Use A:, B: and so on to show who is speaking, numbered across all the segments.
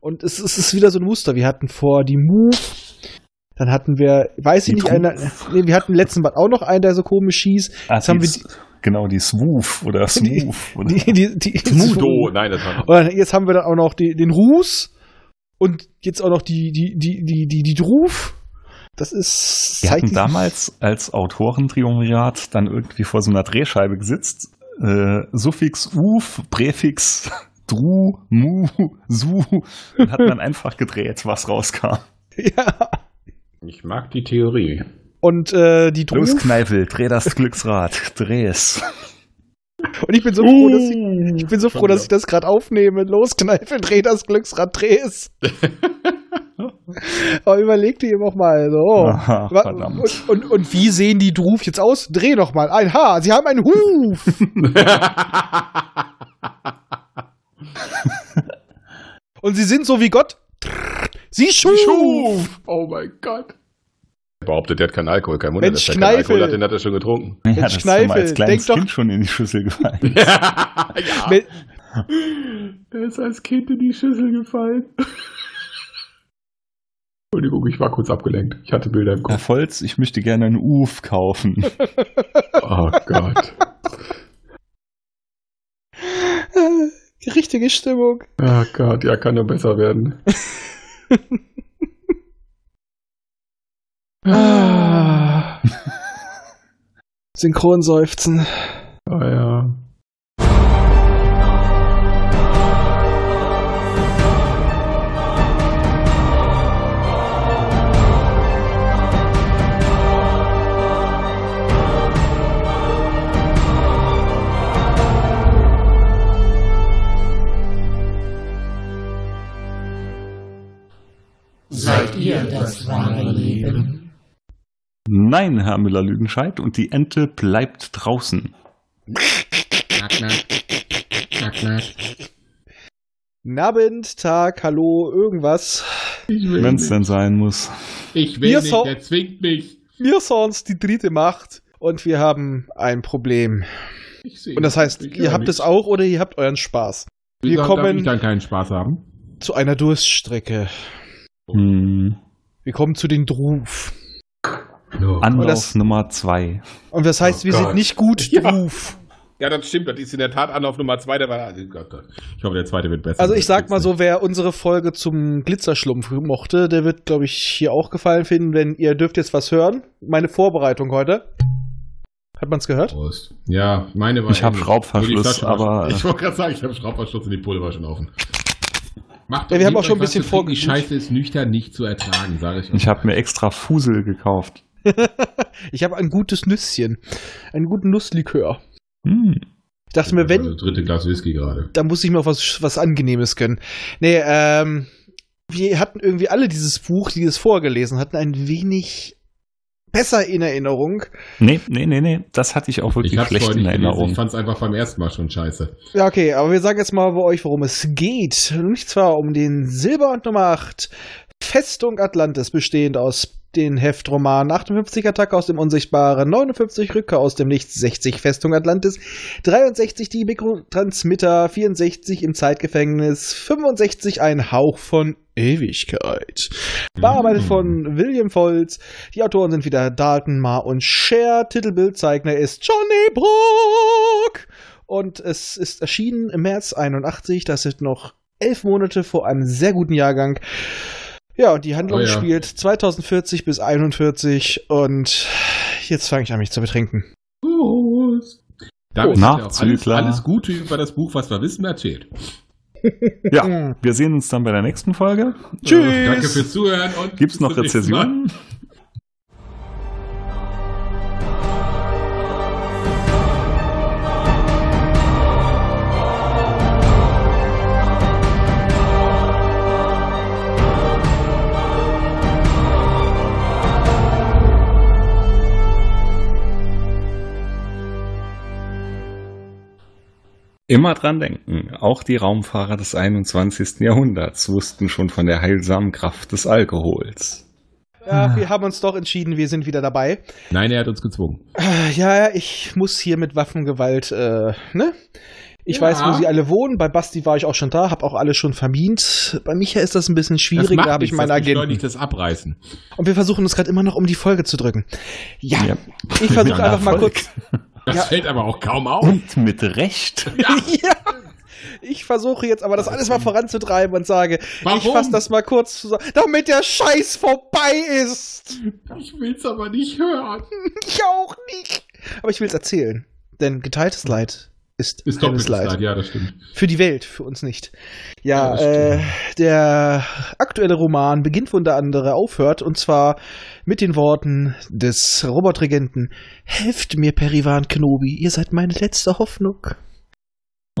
A: Und es, es ist wieder so ein Muster. Wir hatten vor die Move, dann hatten wir, weiß ich
B: Die
A: nicht, einer, nee, wir hatten letzten Mal auch noch einen, der so komisch hieß.
B: Ah,
A: Jetzt haben
B: die
A: wir
B: S- genau, die Swoof oder
A: Die-
B: Smooth. oder
A: Die, die, die,
C: Smudo. Nein, das war
A: Und jetzt haben wir dann auch noch die, den Ruß und jetzt auch noch die, die, die, die, die, die Druf. Das ist.
B: Wir hatten damals als Autorentriumvirat dann irgendwie vor so einer Drehscheibe gesitzt. Äh, Suffix Uf, Präfix Dru, Mu, Su und hat dann einfach gedreht, was rauskam.
A: Ja.
C: Ich mag die Theorie.
A: Und äh, die
B: Los,
A: Druf.
B: Kneifel, dreh das Glücksrad, dreh es.
A: Und ich bin so froh, dass ich, ich bin so froh, dass ich das gerade aufnehme. Los, Kneifel, dreh das Glücksrad, dreh es. Aber überleg dir eben auch mal. So.
B: Aha.
A: Und, und, und wie sehen die Druf jetzt aus? Dreh noch mal ein Haar. Sie haben einen Huf. Und sie sind so wie Gott. Sie schuf.
C: Schuf! Oh mein Gott. Er behauptet, der hat keinen Alkohol. Kein Wunder,
A: Mensch,
C: dass er keinen Alkohol
A: Kneifel.
C: hat, den hat er schon getrunken.
B: Ja,
A: Mensch,
B: das ist
A: Kneifel,
B: als kleines
A: denk doch-
B: Kind schon in die Schüssel gefallen.
C: ja.
A: Me-
C: Er ist als Kind in die Schüssel gefallen. Entschuldigung, ich war kurz abgelenkt. Ich hatte Bilder im
B: Herr
C: Kopf.
B: Volz, ich möchte gerne einen Uf kaufen.
C: Oh Gott.
A: Richtige Stimmung.
C: Oh Gott, ja, kann nur besser werden.
A: Ah. Synchronseufzen.
C: Ah ja.
B: Nein, Herr Müller-Lüdenscheid, und die Ente bleibt draußen.
C: Knack, knack. Knack, knack.
A: Nabend, Tag, Hallo, irgendwas.
B: Wenn es
C: nicht.
B: denn sein muss.
C: Ich will
A: Wir
C: nicht, der zwingt mich.
A: Wir sonst die dritte Macht und wir haben ein Problem. Und das heißt, ihr habt es
C: nichts.
A: auch oder ihr habt euren Spaß.
C: Wieso
A: wir
C: darf
A: kommen-
C: ich dann keinen Spaß haben?
A: Zu einer Durststrecke.
B: Hm.
A: Wir kommen zu den Druf.
B: Anlauf
A: das-
B: Nummer zwei.
A: Und das heißt,
C: Oh
A: wir
C: Gott.
A: sind nicht gut
C: Ja.
A: Druf.
C: Ja, das stimmt. Das ist in der Tat Anlauf Nummer zwei. Der war, oh. Ich hoffe, der zweite wird besser.
A: Also ich sag mal so, wer unsere Folge zum Glitzerschlumpf mochte, der wird, glaube ich, hier auch gefallen finden, wenn ihr dürft jetzt was hören. Meine Vorbereitung heute. Hat man's gehört?
C: Prost. Ja, meine war
B: Ich hab
C: ähnlich.
B: Schraubverschluss, aber-
C: schon- Ich wollte gerade sagen, ich habe Schraubverschluss und die Pulle war schon offen. Macht
A: Ja, wir haben auch schon ein bisschen
C: trinken. Die. Scheiße ist nüchtern nicht zu ertragen, sage ich euch.
B: Ich habe mir extra Fusel gekauft.
A: Ich habe ein gutes Nüsschen. Einen guten Nusslikör.
B: Hm.
A: Ich dachte mir, wenn,
C: Also dritte Glas Whisky gerade.
A: da muss ich mir auch was, was Angenehmes gönnen. Nee, ähm, wir hatten irgendwie alle dieses Buch, die es vorgelesen hatten, ein wenig besser in Erinnerung.
B: Nee, nee, nee, nee. Das hatte ich auch wirklich
C: Ich
B: schlecht in. Erinnerung.
C: Ich fand's einfach beim ersten Mal schon scheiße.
A: Ja, okay, aber wir sagen jetzt mal bei euch, worum es geht. Nicht zwar um den Silber und Nummer 8 Festung Atlantis, bestehend aus den Heftromanen 58 Attacke aus dem Unsichtbaren, 59 Rückkehr aus dem Nichts, 60 Festung Atlantis, 63 die Mikrotransmitter, 64 im Zeitgefängnis, 65 ein Hauch von Ewigkeit. Bearbeitet
C: Mhm.
A: von William Volz. Die Autoren sind wieder Dalton, Ma und Cher. Titelbildzeichner ist Johnny Brock. Und es ist erschienen im März 81. Das sind noch elf Monate vor einem sehr guten Jahrgang. Ja, und die Handlung
C: Oh ja.
A: spielt 2040 bis 41 und jetzt fange ich an, mich zu betrinken.
C: Prost. Damit ja auch alles,
B: Nachzügler.
C: alles Gute über das Buch, was wir wissen, erzählt.
B: Ja, wir sehen uns dann bei der nächsten Folge.
A: Tschüss.
C: Danke fürs Zuhören und
B: Gibt's
C: bis
B: noch
C: zum
B: Immer dran denken, auch die Raumfahrer des 21. Jahrhunderts wussten schon von der heilsamen Kraft des Alkohols.
A: Ja, wir haben uns doch entschieden, wir sind wieder dabei.
C: Nein, er hat uns gezwungen.
A: Äh, Ja, ich muss hier mit Waffengewalt, äh, ne? Ich
C: Ja.
A: weiß, wo sie alle wohnen. Bei Basti war ich auch schon da, habe auch alle schon vermint. Bei Micha ist das ein bisschen schwierig, da habe ich meinen Agenten.
C: nicht das abreißen.
A: Und wir versuchen uns gerade immer noch um die Folge zu drücken. Ja,
B: Ja.
A: ich versuche einfach mal kurz.
C: Das
A: Ja.
C: fällt aber auch kaum auf.
B: Und mit Recht.
A: ja. Ich versuche jetzt aber das alles mal voranzutreiben und sage, ich
C: Warum?
A: fasse das mal kurz zusammen, damit der Scheiß vorbei ist.
C: Ich will's aber nicht hören.
A: Ich auch nicht. Aber ich will es erzählen. Denn geteiltes Leid ist,
C: Ist
A: halbes
C: doppeltes Leid. ja, das stimmt.
A: Für die Welt, für uns nicht. Ja,
C: Ja,
A: äh, der aktuelle Roman beginnt, wo der andere aufhört, und zwar mit den Worten des Robotregenten: Helft mir, Perivan Kenobi, ihr seid meine letzte Hoffnung.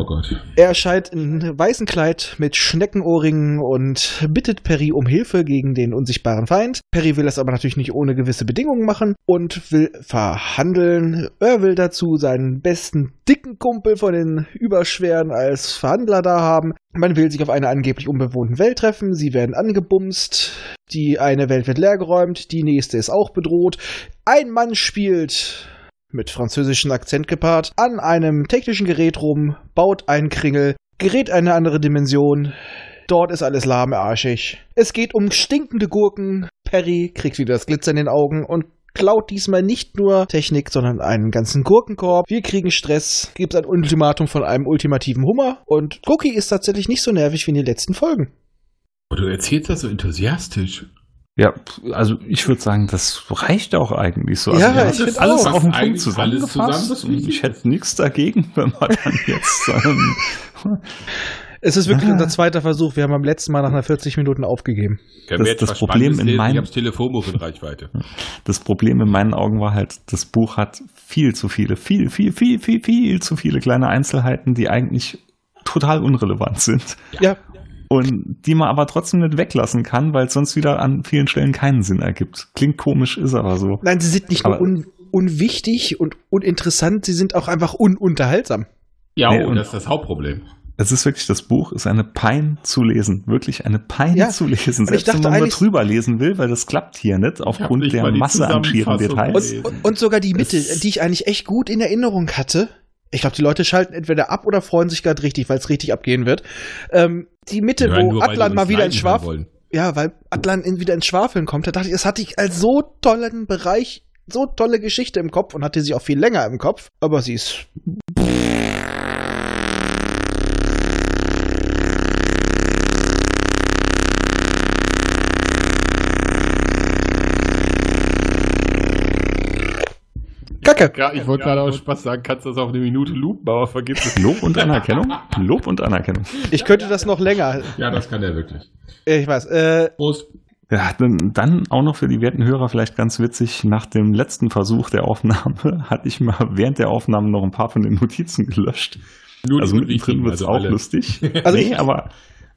C: Oh Gott.
A: Er erscheint in weißem Kleid mit Schneckenohrringen und bittet Perry um Hilfe gegen den unsichtbaren Feind. Perry will das aber natürlich nicht ohne gewisse Bedingungen machen und will verhandeln. Er will dazu seinen besten dicken Kumpel von den Überschweren als Verhandler da haben. Man will sich auf einer angeblich unbewohnten Welt treffen. Sie werden angebumst. Die eine Welt wird leergeräumt, die nächste ist auch bedroht. Ein Mann spielt mit französischem Akzent gepaart, an einem technischen Gerät rum, baut einen Kringel, gerät in eine andere Dimension. Dort ist alles lahmarschig. Es geht um stinkende Gurken. Perry kriegt wieder das Glitzer in den Augen und klaut diesmal nicht nur Technik, sondern einen ganzen Gurkenkorb. Wir kriegen Stress, gibt ein Ultimatum von einem ultimativen Hummer und Cookie ist tatsächlich nicht so nervig wie in den letzten Folgen.
C: Du erzählst das so enthusiastisch.
B: Ja, also ich würde sagen, das reicht auch eigentlich so. Also
A: Ja,
B: wir
A: ich find
B: alles auf den Punkt
C: alles
B: zusammengefasst.
C: zusammen,
B: und ich hätte nichts dagegen, wenn wir dann jetzt ähm,
A: Es ist wirklich unser zweiter Versuch. Wir haben beim letzten Mal nach einer 40 Minuten aufgegeben.
C: Können
B: Das- das Problem in meinem-
C: Telefonbuch in Reichweite.
B: Das Problem in meinen Augen war halt, das Buch hat viel zu viele, viel, viel, viel, viel, viel zu viele kleine Einzelheiten, die eigentlich total unrelevant sind.
A: Ja,
B: Und die man aber trotzdem nicht weglassen kann, weil es sonst wieder an vielen Stellen keinen Sinn ergibt. Klingt komisch, ist aber so.
A: Nein, sie sind nicht nur
B: Aber-
A: un unwichtig und uninteressant, sie sind auch einfach ununterhaltsam.
C: Ja,
B: Nee, und-
C: das ist das Hauptproblem.
B: Es ist wirklich, das Buch ist eine Pein zu lesen. Wirklich eine Pein
A: Ja,
B: zu lesen. Selbst wenn
A: dachte
B: man nur drüber leten will, weil das klappt hier nicht, aufgrund
C: nicht
B: der Masse an schieren Details.
A: Und, und sogar die Mitte,
B: Es-
A: die ich eigentlich echt gut in Erinnerung hatte. Ich glaube, die Leute schalten entweder ab oder freuen sich gerade richtig, weil es richtig abgehen wird. Ähm, die Mitte,
C: Ja,
A: wo
C: nur
A: Atlan mal wieder ins
C: leiden hören
A: Schwaf
C: wollen.
A: ja, weil Atlan in, wieder ins Schwafeln kommt, da dachte ich, das hatte ich als so tollen Bereich, so tolle Geschichte im Kopf und hatte sie auch viel länger im Kopf, aber sie ist Kacke.
C: Ja, ich wollte gerade aus Spaß sagen, kannst du das auf eine Minute loopen, aber vergiss es.
B: Lob und Anerkennung. Lob und Anerkennung.
A: Ich könnte das noch länger.
C: Ja, das kann er wirklich.
A: Ich weiß. Äh,
C: Prost.
B: Ja, dann, dann auch noch für die werten Hörer vielleicht ganz witzig, nach dem letzten Versuch der Aufnahme hatte ich mal während der Aufnahme noch ein paar von den Notizen gelöscht.
C: Nur
B: also mittendrin wird es
C: also
B: auch
C: alle.
B: lustig.
A: Also
B: nee,
A: ich-
B: aber,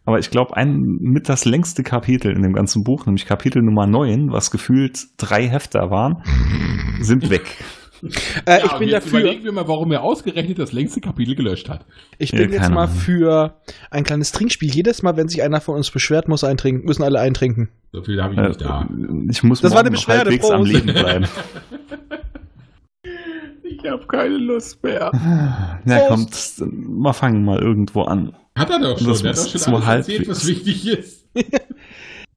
B: aber ich glaube, ein mit das längste Kapitel in dem ganzen Buch, nämlich Kapitel Nummer 9, was gefühlt drei Hefter waren, sind weg.
A: Äh,
C: Ja,
A: ich bin
C: jetzt
A: dafür.
C: Überlegen wir mal, warum er ausgerechnet das längste Kapitel gelöscht hat.
A: Ich
B: Ja,
A: bin jetzt
B: keine
A: mal
B: Ahnung.
A: für ein kleines Trinkspiel. Jedes Mal, wenn sich einer von uns beschwert, muss eintrinken, müssen alle eintrinken.
C: So viel habe ich
B: Äh,
C: nicht da.
B: ich muss
A: Das war eine Beschwerde,
B: halbwegs am
A: Prost.
B: Leben bleiben.
C: Ich habe keine Lust mehr.
B: Ja,
A: Prost.
B: kommt, wir fangen mal irgendwo an.
C: Hat er doch schon.
B: Das
C: hat doch schon
B: so
C: alles erzählt,
B: halbwegs.
C: was wichtig ist.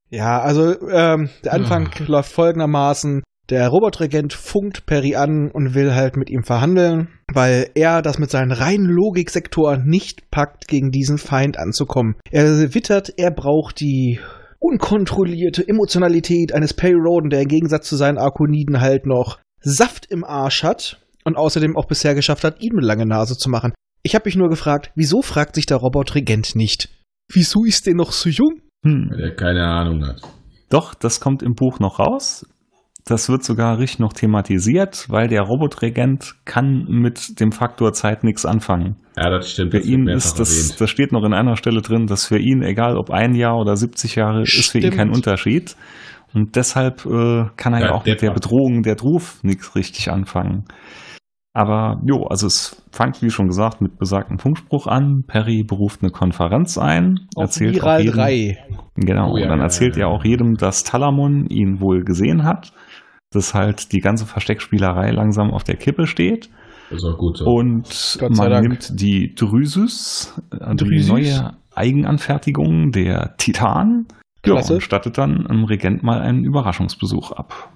A: Ja, also ähm, der Anfang läuft folgendermaßen. Der Robotregent funkt Perry an und will halt mit ihm verhandeln, weil er das mit seinen reinen Logiksektoren nicht packt, gegen diesen Feind anzukommen. Er wittert, er braucht die unkontrollierte Emotionalität eines Perry Roden, der im Gegensatz zu seinen Arkoniden halt noch Saft im Arsch hat und außerdem auch bisher geschafft hat, ihm eine lange Nase zu machen. Ich habe mich nur gefragt, wieso fragt sich der Robotregent nicht? Wieso ist der noch so jung?
B: Hm.
C: Weil er keine Ahnung hat.
B: Doch, das kommt im Buch noch raus. Das wird sogar richtig noch thematisiert, weil der Robotregent kann mit dem Faktor Zeit nichts anfangen.
C: Ja, das stimmt.
B: Für
C: das
B: ihn ist das,
C: erwähnt.
B: das steht noch in einer Stelle drin, dass für ihn, egal ob ein Jahr oder 70 Jahre, ist für ihn
A: Stimmt.
B: kein Unterschied. Und deshalb äh, kann er ja,
C: Ja,
B: auch mit der. Bedrohung der Druf nichts richtig anfangen. Aber jo, also es fängt, wie schon gesagt, mit besagtem Funkspruch an. Perry beruft eine Konferenz ein,
A: Auf
B: erzählt auch
A: Viral
B: jedem,
A: 3.
B: Genau,
C: Oh ja,
B: und dann erzählt
C: ja,
B: er
C: ja.
B: auch jedem, dass Talamon ihn wohl gesehen hat, dass halt die ganze Versteckspielerei langsam auf der Kippe steht.
C: Das ist auch gut so.
B: Und man
A: Dank.
B: nimmt die Drüsus, äh, die
A: Drüsus.
B: neue Eigenanfertigung der Titan, ja, und stattet dann im Regent mal einen Überraschungsbesuch ab.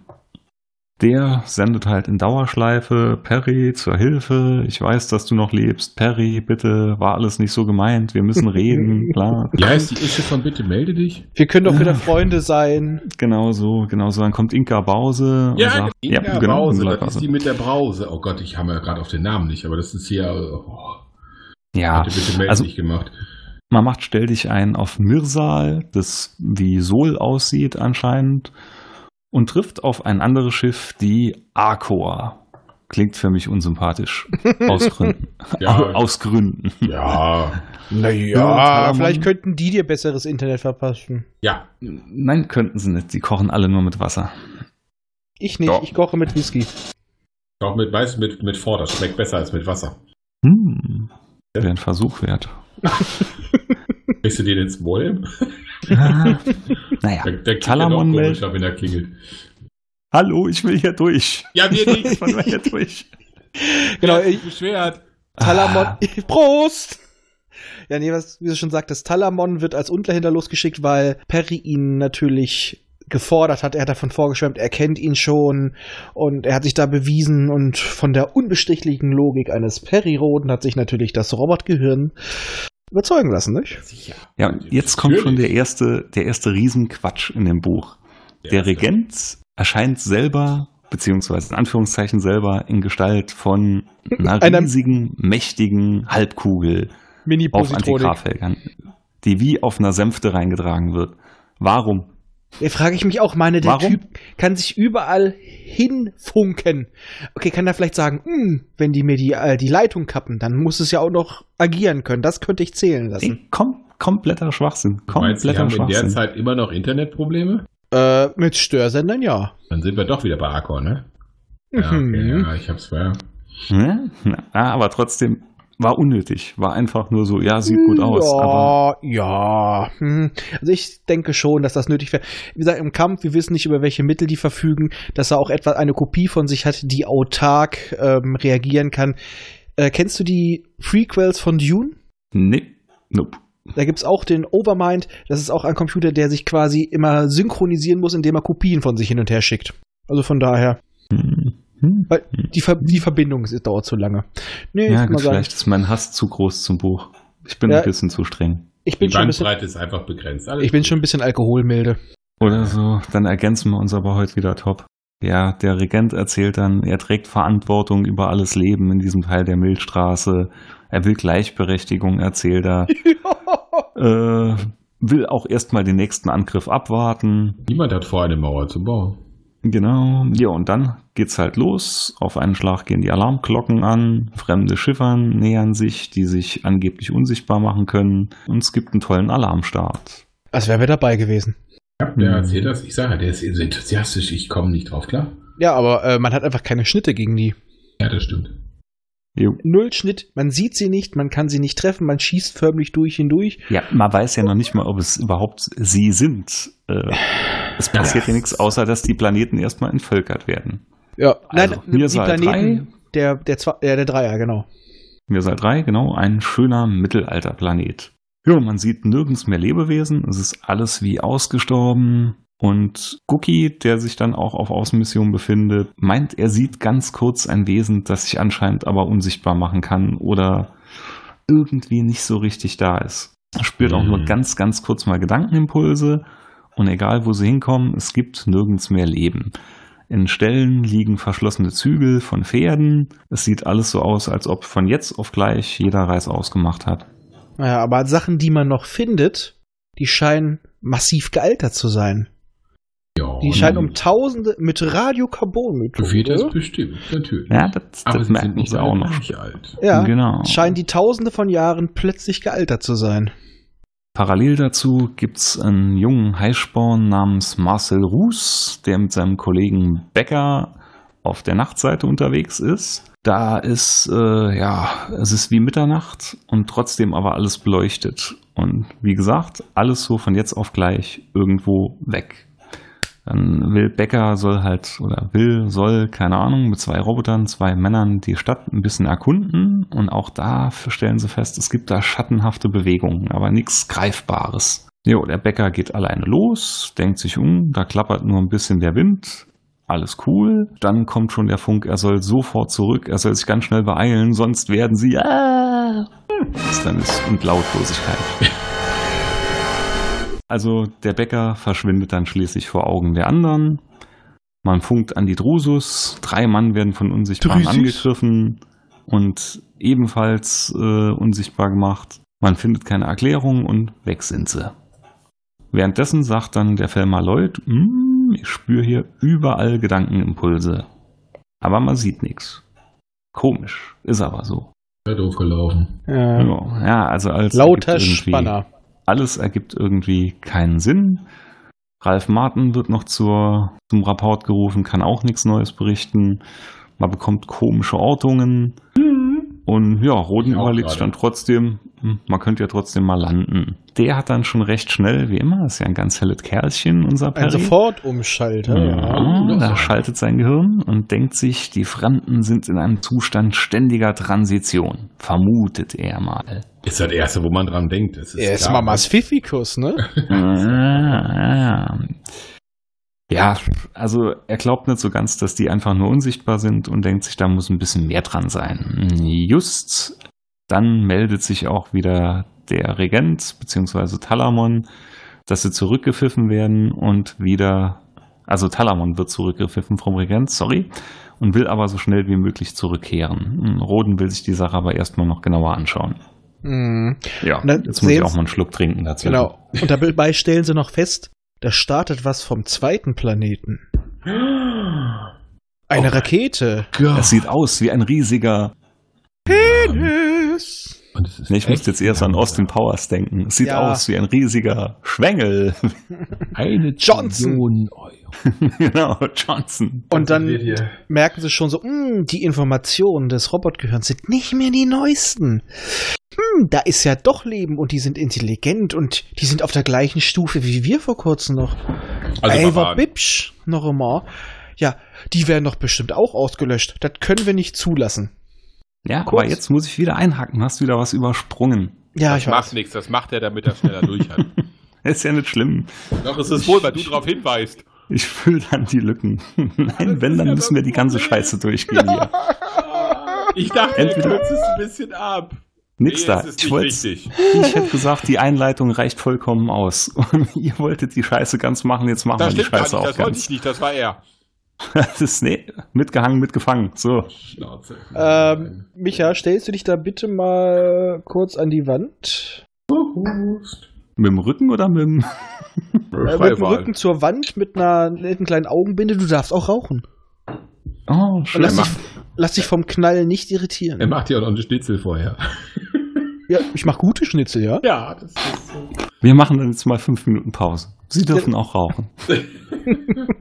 B: Der sendet halt in Dauerschleife, Perry zur Hilfe, ich weiß, dass du noch lebst, Perry, bitte, war alles nicht so gemeint, wir müssen reden, klar.
C: Wie heißt die Ische von Bitte melde dich?
A: Wir können doch wieder
B: Ja.
A: Freunde sein.
B: Genau so, genau so. Dann kommt Inka Bause. und sagt,
C: Inga
B: genau,
C: Brause,
B: Inga
C: das
B: Brause.
C: ist die mit der Brause. Oh Gott, ich habe ja gerade auf den Namen nicht, aber das ist hier. Oh,
B: ja,
C: bitte, bitte melde
B: also-
C: dich gemacht.
B: man macht Stell dich ein auf Mirsal, das wie Sol aussieht anscheinend, und trifft auf ein anderes Schiff, die Arcor. Klingt für mich unsympathisch. Aus Gründen.
C: Ja.
B: Aus Gründen.
C: Ja,
A: Naja,
B: Salamon.
A: vielleicht könnten die dir besseres Internet verpassen.
C: ja.
B: Nein, könnten sie nicht. Die kochen alle nur mit Wasser.
A: Ich nicht,
C: Doch.
A: ich koche mit Whisky.
C: Auch mit, weißt du, mit, mit Ford, das schmeckt besser als mit Wasser.
B: Hm. Wäre ein Versuch wert.
C: Kriegst du den ins?
B: Ah, naja,
C: Der, der
B: Talamon
C: komischer, wenn er klingelt.
B: Hallo, ich will hier durch.
C: Ja, wir nicht.
B: Ich will hier durch.
A: Genau, ich,
C: beschwert.
A: Talamon.
B: Ah.
A: Prost! Ja, nee, was, wie du schon sagtest, Talamon wird als Unterhändler losgeschickt, weil Perry ihn natürlich gefordert hat. Er hat davon vorgeschwärmt, er kennt ihn schon und er hat sich da bewiesen und von der unbestechlichen Logik eines Perry-Roden hat sich natürlich das Robotgehirn überzeugen lassen, nicht?
C: Sicher.
B: Ja, und jetzt kommt schon der erste, der erste Riesenquatsch in dem Buch. Der Regent erscheint selber, beziehungsweise in Anführungszeichen selber, in Gestalt von einer
A: Einer-
B: riesigen, mächtigen Halbkugel auf. Antigraffelgern, die wie auf einer Sänfte reingetragen wird. Warum?
A: Da frage ich mich auch, meine, der
B: Warum?
A: Typ kann sich überall hinfunken. Okay, kann er vielleicht sagen, hm, wenn die mir die, äh, die Leitung kappen, dann muss es ja auch noch agieren können. Das könnte ich zählen lassen.
B: Ey, kom kompletter Schwachsinn.
C: Du meinst, wir
B: Kompletter
C: haben in der
B: Schwachsinn.
C: Zeit immer noch Internetprobleme?
A: Äh, mit Störsendern ja.
C: Dann sind wir doch wieder bei Accor, ne? Ja, okay,
A: Mhm.
C: ja ich hab's ja.
B: Ja, na, aber trotzdem war unnötig. War einfach nur so, ja, sieht gut aus. Aber
A: Ja, ja. Hm. Also ich denke schon, dass das nötig wäre. Wie gesagt, im Kampf, wir wissen nicht, über welche Mittel die verfügen, dass er auch etwa eine Kopie von sich hat, die autark ähm, reagieren kann. Äh, kennst du die Prequels von Dune?
B: nee, nope.
A: Da gibt's auch den Overmind. Das ist auch ein Computer, der sich quasi immer synchronisieren muss, indem er Kopien von sich hin und her schickt. Also von daher,
B: Hm, hm.
A: weil die, Ver die Verbindung ist, dauert zu lange. Nee, ich
B: Ja, gut, vielleicht ist mein Hass zu groß zum Buch. Ich bin
A: Ja.
B: ein bisschen zu streng.
A: ich
C: Die
A: bin bisschen,
C: Bandbreite ist einfach begrenzt. Alles
A: ich bin
C: gut.
A: schon ein bisschen alkoholmilde.
B: Oder so, dann ergänzen wir uns aber heute wieder top. Ja, der Regent erzählt dann, er trägt Verantwortung über alles Leben in diesem Teil der Milchstraße. Er will Gleichberechtigung, erzählt er. äh, will auch erstmal den nächsten Angriff abwarten.
C: Niemand hat vor, eine Mauer zu bauen.
B: Genau. Ja, und dann geht's halt los. Auf einen Schlag gehen die Alarmglocken an. Fremde Schiffern nähern sich, die sich angeblich unsichtbar machen können. Und es gibt einen tollen Alarmstart.
A: Als wären wir dabei gewesen.
C: Ja, der
B: Hm.
C: erzählt das. Ich sage, der ist so enthusiastisch. Ich komme nicht drauf klar.
A: Ja, aber äh, man hat einfach keine Schnitte gegen die.
C: Ja, das stimmt.
B: Jo.
A: Null Schnitt, man sieht sie nicht, man kann sie nicht treffen, man schießt förmlich durch hindurch.
B: Ja, man weiß ja noch nicht mal, ob es überhaupt sie sind. Äh, es passiert ja nichts, außer dass die Planeten erstmal entvölkert werden.
A: Ja,
B: Also,
A: nein, die
B: Mirsal
A: Planeten, der, der, Zwei- äh, der Dreier, genau.
B: Mirsal 3, genau, ein schöner Mittelalterplanet. Ja, man sieht nirgends mehr Lebewesen, es ist alles wie ausgestorben. Und Cookie, der sich dann auch auf Außenmission befindet, meint, er sieht ganz kurz ein Wesen, das sich anscheinend aber unsichtbar machen kann oder irgendwie nicht so richtig da ist. Er spürt auch
C: Mhm.
B: nur ganz, ganz kurz mal Gedankenimpulse und egal wo sie hinkommen, es gibt nirgends mehr Leben. In Stellen liegen verschlossene Zügel von Pferden. Es sieht alles so aus, als ob von jetzt auf gleich jeder Reis ausgemacht hat.
A: Naja, aber Sachen, die man noch findet, die scheinen massiv gealtert zu sein.
C: Ja,
A: Die scheinen um Tausende mit Radiokarbon
C: Du wird das bestimmt, natürlich.
B: Ja, das,
C: Aber
B: das
C: sie
B: merken
C: sind
B: auch noch.
C: alt.
A: Ja,
B: Genau.
A: scheinen die Tausende von Jahren plötzlich gealtert zu sein.
B: Parallel dazu gibt's einen jungen Heißsporn namens Marcel Roos, der mit seinem Kollegen Becker auf der Nachtseite unterwegs ist. Da ist, äh, ja, es ist wie Mitternacht und trotzdem aber alles beleuchtet. Und wie gesagt, alles so von jetzt auf gleich irgendwo weg. Dann will Becker soll halt, oder will, soll, keine Ahnung, mit zwei Robotern, zwei Männern die Stadt ein bisschen erkunden. Und auch da stellen sie fest, es gibt da schattenhafte Bewegungen, aber nichts Greifbares. Jo, der Bäcker geht alleine los, denkt sich um, da klappert nur ein bisschen der Wind. Alles cool. Dann kommt schon der Funk, er soll sofort zurück, er soll sich ganz schnell beeilen, sonst werden sie. Ah! Das dann ist und Lautlosigkeit. Also der Bäcker verschwindet dann schließlich vor Augen der anderen. Man funkt an die Drusus. Drei Mann werden von Unsichtbaren
A: Drusus?
B: angegriffen und ebenfalls äh, unsichtbar gemacht. Man findet keine Erklärung und weg sind sie. Währenddessen sagt dann der Felmer Lloyd, "Hm, ich spüre hier überall Gedankenimpulse. Aber man sieht nichts. Komisch, ist aber so.
C: Ja, doof gelaufen.
A: Ja.
B: Ja, also als
A: Lauter Spanner.
B: Alles ergibt irgendwie keinen Sinn. Ralf Martin wird noch zur, zum Rapport gerufen, kann auch nichts Neues berichten. Man bekommt komische Ortungen. Und ja, Roden überlegt sich dann trotzdem, hm, man könnte ja trotzdem mal landen. Der hat dann schon recht schnell, wie immer, ist ja ein ganz helles Kerlchen, unser
A: Ein
B: Perry.
A: Sofortumschalter. Ja.
B: Ja, da schaltet sein Gehirn und denkt sich, die Fremden sind in einem Zustand ständiger Transition. Vermutet er mal.
C: Ist das erste, wo man dran denkt.
A: Er ist
C: klar.
A: Mamas Pfiffikus, ne?
B: Ja, ja, also er glaubt nicht so ganz, dass die einfach nur unsichtbar sind und denkt sich, da muss ein bisschen mehr dran sein. Just dann meldet sich auch wieder der Regent bzw. Talamon, dass sie zurückgepfiffen werden und wieder, also Talamon wird zurückgepfiffen vom Regent, sorry, und will aber so schnell wie möglich zurückkehren. Roden will sich die Sache aber erstmal noch genauer anschauen.
A: Mhm.
B: Ja, jetzt muss ich auch mal einen Schluck trinken dazu.
A: Genau. Und dabei stellen sie noch fest, da startet was vom zweiten Planeten. Eine
C: Oh.
A: Rakete.
B: Das sieht aus wie ein riesiger.
A: Penis.
C: Und es ist
B: Nee, ich muss
C: echt
B: jetzt erst an Austin Powers denken. Es sieht
A: Ja.
B: aus wie ein riesiger Schwengel.
C: Eine
A: Johnson.
C: Billion Euro.
B: genau, Johnson.
A: Und dann
C: seht ihr.
A: merken sie schon so, "Hm, die Informationen des Robotgehirns sind nicht mehr die neuesten. Hm, da ist ja doch Leben und die sind intelligent und die sind auf der gleichen Stufe wie wir vor kurzem noch.
C: Also
A: Ey, war. Bibsch, noch immer. Ja, die werden doch bestimmt auch ausgelöscht. Das können wir nicht zulassen.
B: Ja,
A: Kurz.
B: aber jetzt muss ich wieder einhaken. Hast wieder was übersprungen.
A: Ja,
C: das
A: ich
C: macht
A: weiß.
C: nichts, das macht er, damit er schneller durch hat.
B: Ist ja nicht schlimm.
C: Doch, es ist wohl, weil du darauf hinweist.
B: Ich fülle dann die Lücken. Nein, wenn, dann
C: ja
B: müssen wir
C: das
B: die ganze
C: Problem.
B: Scheiße durchgehen hier.
C: Ich dachte,
B: Entweder-
C: du kürzt es ein bisschen ab.
B: Nix
C: nee,
B: da. Ich, ich hätte gesagt, die Einleitung reicht vollkommen aus. Und ihr wolltet die Scheiße ganz machen, jetzt machen
C: Das
B: wir die Scheiße
C: nicht,
B: auch
C: das wollte
B: ganz.
C: ich nicht, das war er.
B: Das ist, nee, mitgehangen, mitgefangen. So.
C: Schnauze.
A: Ähm, Micha, stellst du dich da bitte mal kurz an die Wand?
B: Mit dem Rücken oder mit dem.
A: Äh, mit dem Rücken zur Wand mit einer netten kleinen Augenbinde. Du darfst auch rauchen.
B: Oh, schön.
A: lass, dich, lass dich vom Knall nicht irritieren.
C: Er macht ja auch noch eine Schnitzel vorher.
A: Ja, ich mach gute Schnitzel, ja?
C: Ja, das ist so.
B: Wir machen dann jetzt mal fünf Minuten Pause. Sie dürfen auch rauchen.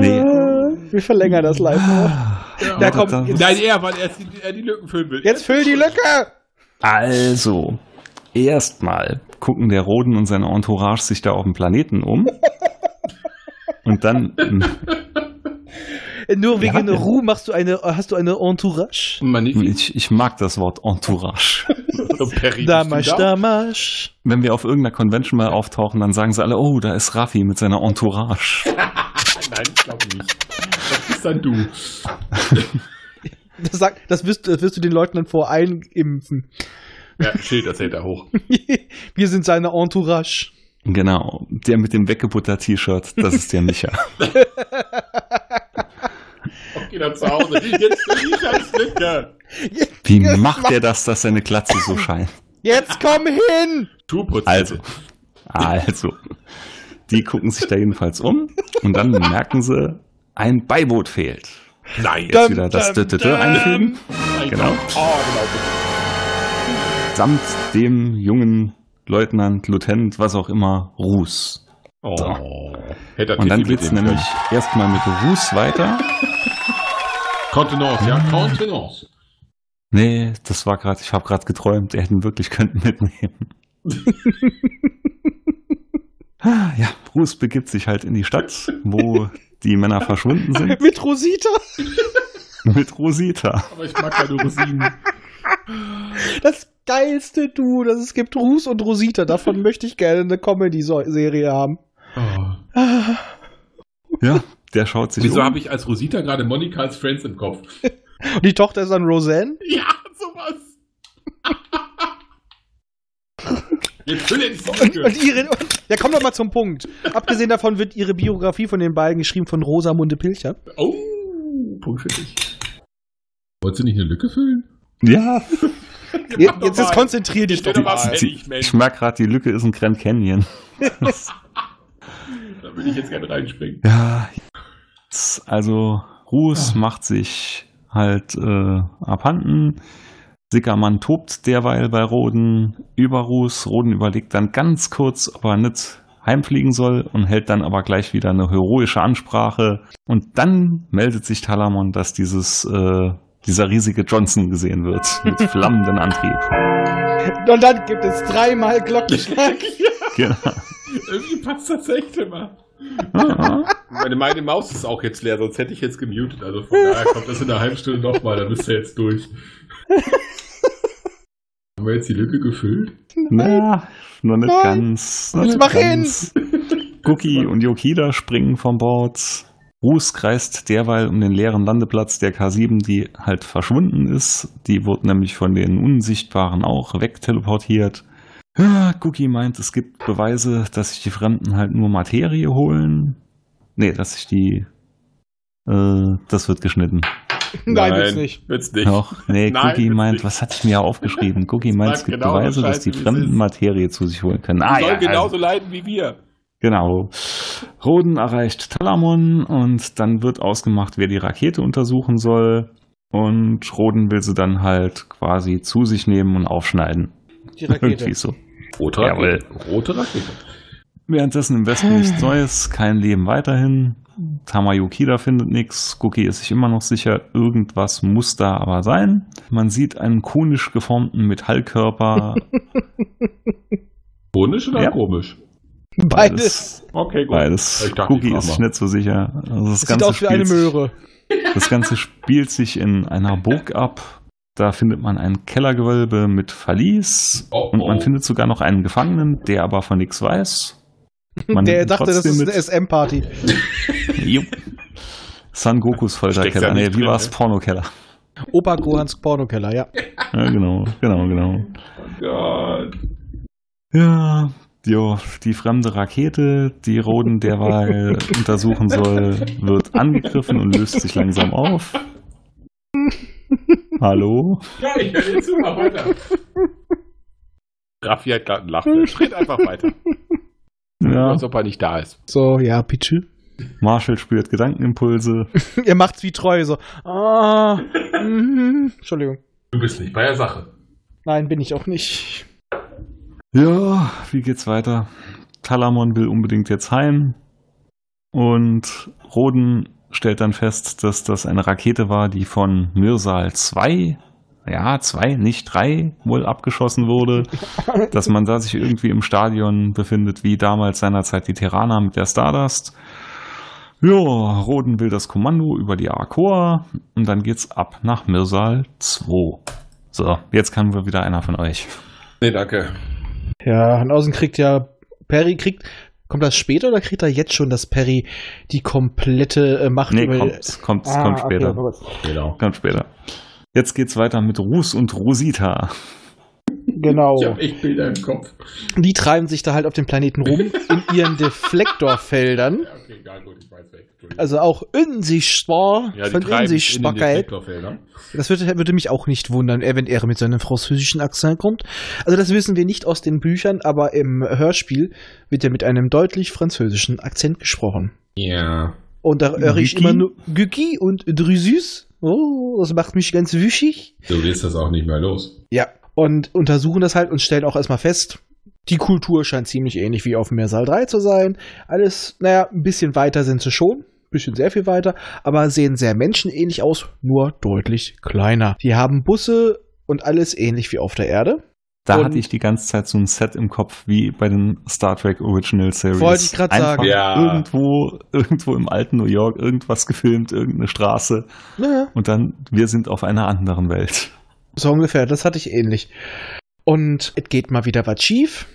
B: Nee.
A: Wir verlängern das live noch. Ja, komm,
C: Nein, er, weil er die, er die Lücken füllen will.
A: Jetzt füll die Lücke!
B: Also, erstmal gucken der Roden und seine Entourage sich da auf dem Planeten um. Und dann,
A: Nur wegen
B: Ja.
A: Ruhe machst du eine, hast du eine Entourage?
B: Ich, ich mag das Wort Entourage.
C: Perry,
A: Damasch? Damasch.
B: Wenn wir auf irgendeiner Convention mal auftauchen, dann sagen sie alle, oh, da ist Raffi mit seiner Entourage.
C: Nein, ich glaube nicht. Das bist dann du.
A: Das, sagt, das, wirst, das wirst du den Leuten dann voreinimpfen.
C: Ja, Schild, das hält er hoch.
A: Wir sind seine Entourage.
B: Genau, der mit dem Weggebutter-T-Shirt, das ist der Micha.
C: Okay, dann zu Hause. Jetzt scheiß Lücke.
B: Wie macht er das, dass seine Glatze so scheint?
A: Jetzt komm hin!
C: Schuhputz.
B: Also, also, die gucken sich da jedenfalls um und dann merken sie, ein Beiboot fehlt.
C: Nein.
B: Jetzt
A: Dum,
B: wieder das
A: dum, dum.
B: einfügen, genau.
C: Oh, genau.
B: samt dem jungen Leutnant, Lieutenant, was auch immer, Ruß.
C: Oh.
B: So.
C: Hätte er
B: Und dann geht's
C: mitnehmen
B: nämlich erstmal mit Ruß weiter.
C: Können. Kontenance, ja, Kontenance.
B: Nee, das war gerade, ich habe gerade geträumt, er hätten wirklich könnten mitnehmen. Ah, ja, Bruce begibt sich halt in die Stadt, wo die Männer verschwunden sind,
A: Mit Rosita.
B: mit Rosita.
C: Aber ich mag keine Rosinen.
A: Das geilste Du, das es gibt Ruß und Rosita. Davon möchte ich gerne eine Comedy-Serie haben.
C: Oh.
B: Ja, der schaut sich
C: Wieso
B: um.
C: habe ich als Rosita gerade Monika als Friends im Kopf?
A: Und die Tochter ist dann Roseanne.
C: Ja, sowas. Jetzt fülle ich
A: Und, und ihre. Und, ja, komm doch mal zum Punkt. Abgesehen davon wird ihre Biografie von den beiden geschrieben von Rosamunde Pilcher.
C: Oh, Punkt für dich. Wolltest du nicht eine Lücke füllen?
B: Ja,
A: Je, jetzt ist konzentrier dich
C: Ich
A: doch mal.
C: fertig,
B: ich
C: Mensch.
B: merke gerade, die Lücke ist ein Grand Canyon.
C: Da würde ich jetzt gerne reinspringen.
B: Ja, also Ruß macht sich halt äh, abhanden. Sickermann tobt derweil bei Roden über Ruß. Roden überlegt dann ganz kurz, ob er nicht heimfliegen soll und hält dann aber gleich wieder eine heroische Ansprache. Und dann meldet sich Talamon, dass dieses, äh, dieser riesige Johnson gesehen wird mit flammenden Antrieb.
A: Und dann gibt es dreimal Glockenschlag.
B: Genau.
C: Irgendwie passt das echt immer. Meine, meine Maus ist auch jetzt leer, sonst hätte ich jetzt gemutet. Also von daher kommt das in einer halben Stunde nochmal, dann bist du jetzt durch. Haben wir jetzt die Lücke gefüllt?
B: Na, noch nicht
A: Nein.
B: ganz. Noch
A: Jetzt
B: nicht
A: mach
B: ganz. Cookie und Yokida springen vom Bord. Ruß kreist derweil um den leeren Landeplatz der K7, die halt verschwunden ist. Die wurde nämlich von den Unsichtbaren auch wegteleportiert. Ja, Cookie meint, es gibt Beweise, dass sich die Fremden halt nur Materie holen. Nee, dass sich die. Äh, das wird geschnitten.
A: Nein, wird's nicht.
C: Wird's nicht.
B: Doch, nee,
C: Nein,
B: Cookie meint,
C: nicht.
B: was hatte ich mir ja aufgeschrieben? Cookie meint, es gibt
C: genau
B: Beweise, dass die Fremden. Materie zu sich holen können.
C: Die
B: Ah,
C: soll
B: ja,
C: genauso
B: also,
C: leiden wie wir.
B: genau. Roden erreicht Talamon und dann wird ausgemacht, wer die Rakete untersuchen soll. Und Roden will sie dann halt quasi zu sich nehmen und aufschneiden.
A: Die Rakete.
B: Irgendwie so.
C: Rote
B: Jawohl.
C: Rakete. Rote Rakete.
B: Währenddessen im Westen nichts Neues, kein Leben weiterhin. Tamayukida findet nichts. Cookie ist sich immer noch sicher, irgendwas muss da aber sein. Man sieht einen konisch geformten Metallkörper.
C: Konisch oder
B: Ja.
C: komisch?
A: Beides.
C: Okay, gut.
B: Beides.
C: Dachte,
B: Cookie ist sich nicht so sicher. Also das
A: Sieht
B: Ganze
A: aus wie eine
B: spielt sich-
A: Möhre.
B: Das Ganze spielt sich in einer Burg ab. Da findet man ein Kellergewölbe mit Verlies.
C: Oh,
B: Und man
C: oh.
B: findet sogar noch einen Gefangenen, der aber von nichts weiß. Man
A: Der dachte, das ist
B: mit.
A: eine SM-Party.
B: Jupp. Son Gokus Folterkeller. Nee, wie
C: drin,
B: war's?
C: ne?
B: Pornokeller.
A: Opa Gohans Pornokeller, ja.
B: Ja, genau, genau, genau.
C: Gott.
B: Ja, jo, die fremde Rakete, die Roden derweil untersuchen soll, wird angegriffen und löst sich langsam auf. Hallo?
C: Ja, ich höre dir zu, mach weiter. Raffi hat gerade einen Lachflash. Red einfach weiter.
B: Ja,
C: Als ob er nicht da ist.
A: So, ja, bitte.
B: Marshall spürt Gedankenimpulse.
A: Ihr macht's wie treu, so. Ah, mhm. Entschuldigung.
C: Du bist nicht bei der Sache.
A: Nein, bin ich auch nicht.
B: Ja, wie geht's weiter? Talamon will unbedingt jetzt heim. Und Roden stellt dann fest, dass das eine Rakete war, die von Myrsal 2, ja, 2, nicht 3, wohl abgeschossen wurde. dass man da sich irgendwie im Stadion befindet, wie damals seinerzeit die Terraner mit der Stardust. Ja, Roden will das Kommando über die Arkoa und dann geht's ab nach Myrsal 2. So, jetzt kann wir wieder einer von euch.
C: Nee, danke.
A: Ja, und außen kriegt ja Perry kriegt. Kommt das später oder kriegt er jetzt schon, dass Perry die komplette äh, Macht
B: Nee,
A: über
B: kommt, kommt,
A: Ah,
B: kommt
A: okay,
B: später.
A: gut.
C: Genau.
B: kommt später. Jetzt geht's weiter mit Ruß und Rosita.
A: Genau.
C: Ich hab echt Bilder im Kopf.
A: Die treiben sich da halt auf dem Planeten rum in ihren Deflektorfeldern.
C: Ja, okay, egal, gut,
A: Also auch unsichtbar
C: ja, die
A: von
C: treiben in den
A: Unsichtbarkeit.
C: Detektorfeldern.
A: Das würde, würde mich auch nicht wundern, er, wenn er mit seinem französischen Akzent kommt. Also das wissen wir nicht aus den Büchern, aber im Hörspiel wird er mit einem deutlich französischen Akzent gesprochen.
C: Ja.
A: Und da höre ich immer nur Güki und Drusus. Oh, das macht mich ganz wüschig.
C: So ist das auch nicht mehr los.
A: Ja. Und untersuchen das halt und stellen auch erstmal fest, die Kultur scheint ziemlich ähnlich wie auf Meersal 3 zu sein. Alles, naja, ein bisschen weiter sind sie schon. Bisschen sehr viel weiter, aber sehen sehr menschenähnlich aus, nur deutlich kleiner. Die haben Busse und alles ähnlich wie auf der Erde.
B: Da
A: Und-
B: hatte ich die ganze Zeit so ein Set im Kopf wie bei den Star Trek Original Series.
A: Wollte ich
B: Einfach
A: sagen.
C: Ja.
B: Irgendwo, irgendwo im alten New York irgendwas gefilmt, irgendeine Straße
A: Ja,
B: und dann wir sind auf einer anderen Welt.
A: so ungefähr, das hatte ich ähnlich. Und es geht mal wieder was schief.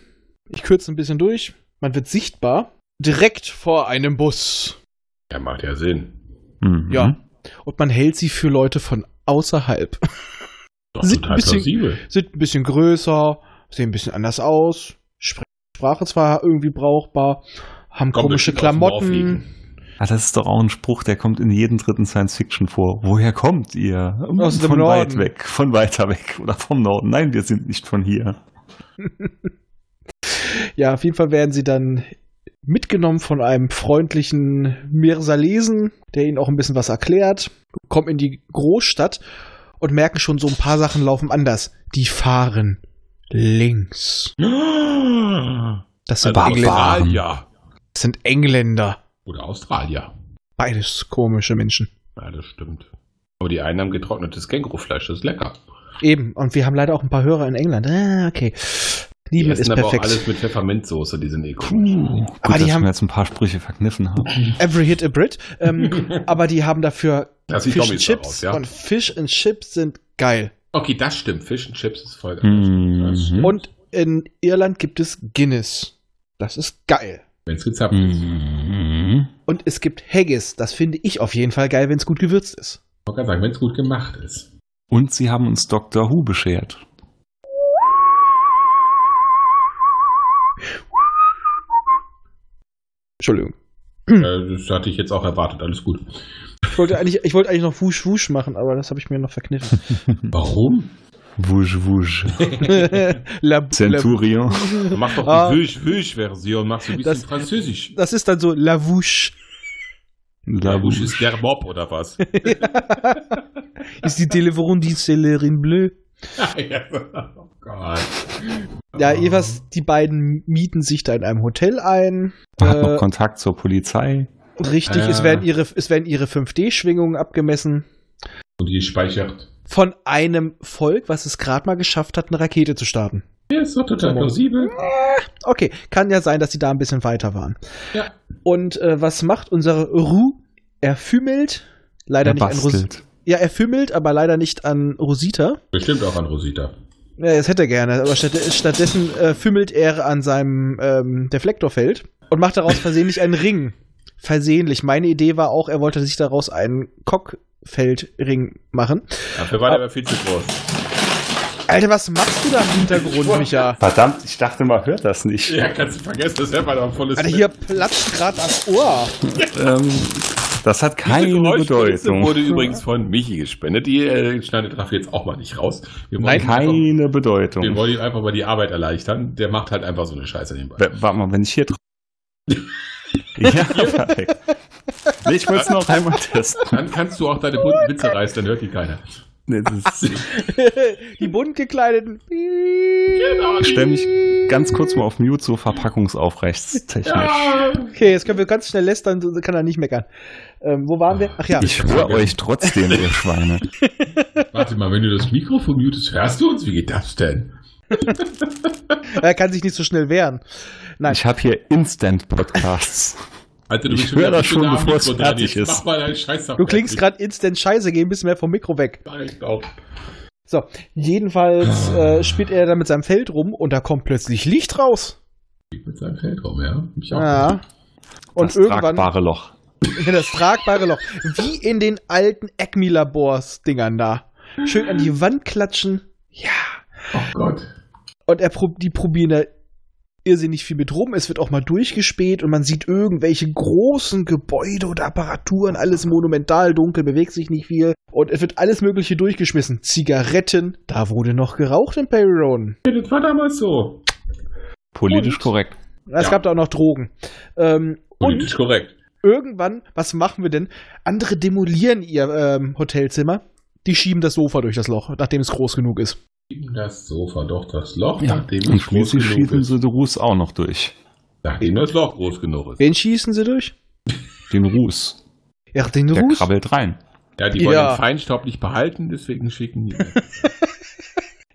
A: Ich kürze ein bisschen durch. Man wird sichtbar. Direkt vor einem Bus.
C: Ja, macht ja Sinn.
B: Mhm.
A: Ja. Und man hält sie für Leute von außerhalb.
C: Doch total
A: ein bisschen-
C: plausibel.
A: Sind ein bisschen größer, sehen ein bisschen anders aus, Spr- Sprache zwar irgendwie brauchbar, haben
C: Kommt
A: komische
C: dem
A: Klamotten.
B: Ah, das ist doch auch ein Spruch, der kommt in jedem dritten Science-Fiction vor. Woher kommt ihr?
A: Aus dem
B: von weit
A: Norden.
B: weg, von weiter weg oder vom Norden. Nein, wir sind nicht von hier.
A: Ja, auf jeden Fall werden sie dann mitgenommen von einem freundlichen Mirsalesen, der ihnen auch ein bisschen was erklärt, kommen in die Großstadt und merken schon, so ein paar Sachen laufen anders. Die fahren links. Das sind,
C: Also
A: Engländer. Das sind Engländer.
C: Oder Australier.
A: Beides komische Menschen.
C: Ja, das stimmt. Aber die einen haben getrocknetes Kängurufleisch, das ist lecker.
A: Eben. Und wir haben leider auch ein paar Hörer in England. Ah, okay.
C: Die
A: Lieben
C: essen
A: ist
C: aber auch
A: perfekt.
C: alles mit Pfefferminzsoße, die sind eh komisch.
B: Gut,
A: Aber die
B: dass
A: haben-
B: wir jetzt ein paar Sprüche verkniffen haben.
A: Every hit a Brit. Ähm, aber die haben dafür
C: Das
A: Fish and Chips.
C: daraus, ja.
A: Und Fish and Chips sind geil.
C: Okay, das stimmt. Fish and Chips ist voll geil.
B: Mhm.
A: Und in Irland gibt es Guinness. Das ist geil.
C: Wenn's gezapft ist.
B: Mhm.
A: Und es gibt Haggis. Das finde ich auf jeden Fall geil, wenn es gut gewürzt ist.
C: Ich wollte gerade sagen, wenn es gut gemacht ist.
B: Und sie haben uns Dr. Who beschert.
A: Entschuldigung.
C: Äh, das hatte ich jetzt auch erwartet. Alles gut.
A: Ich wollte eigentlich, ich wollte eigentlich noch Wusch Wusch machen, aber das habe ich mir noch verkniffen.
C: Warum?
B: Wusch, wusch.
A: La, la,
B: Centurion.
C: Mach doch
A: Ah.
C: die Wüsch-Wüsch-Version. Mach so ein bisschen
A: Das-
C: Französisch.
A: das ist dann so La Wouche.
C: La
B: La
C: Wouche
B: Wusch.
C: ist der Mob oder was?
A: ist die die Celerin Bleu.
C: Ja. Oh Gott.
A: Ja, jeweils, die beiden mieten sich da in einem Hotel ein.
B: Man hat
A: Äh,
B: noch Kontakt zur Polizei.
A: Richtig,
C: Ah.
A: es werden ihre, es werden ihre 5D-Schwingungen abgemessen.
C: Und die speichert.
A: Von einem Volk, was es gerade mal geschafft hat, eine Rakete zu starten.
C: Ja, ist doch total plausibel.
A: Okay, kann ja sein, dass sie da ein bisschen weiter waren.
C: Ja.
A: Und äh, was macht unsere Ru? Er fümmelt. Leider
B: Er
A: nicht an Rosita.
B: bastelt.
A: Ja, er fümmelt, aber leider nicht an Rosita.
C: Bestimmt auch an Rosita.
A: Ja, das hätte er gerne, aber statt, stattdessen äh, fümmelt er an seinem ähm, Deflektorfeld und macht daraus versehentlich einen Ring. Versehentlich. Meine Idee war auch, er wollte sich daraus einen Cockfeldring machen.
C: Dafür war der aber viel zu groß.
A: Alter, was machst du da im Hintergrund, Micha?
B: Verdammt, ich dachte, man hört das nicht.
C: Ja, kannst du vergessen, das hört man doch volles
A: Alter, hier platzt gerade das Ohr.
B: Ähm, das hat keine Bedeutung.
C: wurde übrigens von Michi gespendet. Die äh, schneidet dafür jetzt auch mal nicht raus. Wir wollen, ihm einfach,
B: Keine Bedeutung.
C: wir wollen ihm einfach mal die Arbeit erleichtern. Der macht halt einfach so eine Scheiße nebenbei.
B: W- Warte mal, wenn ich hier drauf. ja, perfekt. Nee, ich wollte es noch einmal testen.
C: Dann kannst du auch deine bunten Witze reißen, dann hört die keiner.
B: Nee, das ist,
A: Die bunt gekleideten.
C: Genau.
B: ich stelle mich ganz kurz mal auf Mute, so verpackungsaufrechtstechnisch.
C: Ja.
A: Okay, jetzt können wir ganz schnell lästern, so kann er nicht meckern. Ähm, wo waren wir? Ach ja.
B: Ich höre euch trotzdem, ihr Schweine.
C: Warte mal, wenn du das Mikrofon mutest, hörst du uns? Wie geht das denn?
A: er kann sich nicht so schnell wehren. Nein.
B: Ich habe hier Instant-Podcasts.
C: Alter, du
B: Ich
C: bist
B: hör
C: wieder
B: das schon, bevor es fertig
C: Jetzt
B: ist.
C: Mach mal deinen Scheiß
A: Du klingst gerade instant scheiße, geh ein bisschen mehr vom Mikro weg.
C: Ich auch.
A: So, jedenfalls äh, spielt er dann mit seinem Feld rum und da kommt plötzlich Licht raus.
C: Mit seinem Feldraum, ja. Mich auch.
A: Ja. Und
B: das
A: irgendwann
B: tragbare Loch.
A: das tragbare Loch. Wie in den alten Acme-Labors-Dingern da. Schön an die Wand klatschen. Ja.
C: Oh Gott.
A: Und er die probieren da irrsinnig viel mit rum. Es wird auch mal durchgespäht und man sieht irgendwelche großen Gebäude und Apparaturen, alles monumental dunkel, bewegt sich nicht viel. Und es wird alles Mögliche durchgeschmissen. Zigaretten, da wurde noch geraucht in Perry Road.
C: Das war damals so.
B: Politisch
A: Und?
B: korrekt.
A: Es
C: Ja.
A: gab da auch noch Drogen. Ähm,
C: Politisch
A: und
C: korrekt.
A: irgendwann, was machen wir denn? Andere demolieren ihr ähm, Hotelzimmer. Die schieben das Sofa durch das Loch, nachdem es groß genug ist.
C: Schieben das Sofa doch das Loch,
B: Ja.
C: nachdem
B: Und
C: es groß
B: schließlich
C: genug
B: schießen
C: ist.
B: sie den Ruß auch noch durch.
C: Nachdem das Loch groß genug ist.
A: Wen schießen sie durch?
B: Den Ruß.
A: Ja, den
B: Der
A: Ruß.
B: krabbelt rein.
C: Ja, die wollen
A: Ja.
C: den Feinstaub nicht behalten, deswegen schicken die.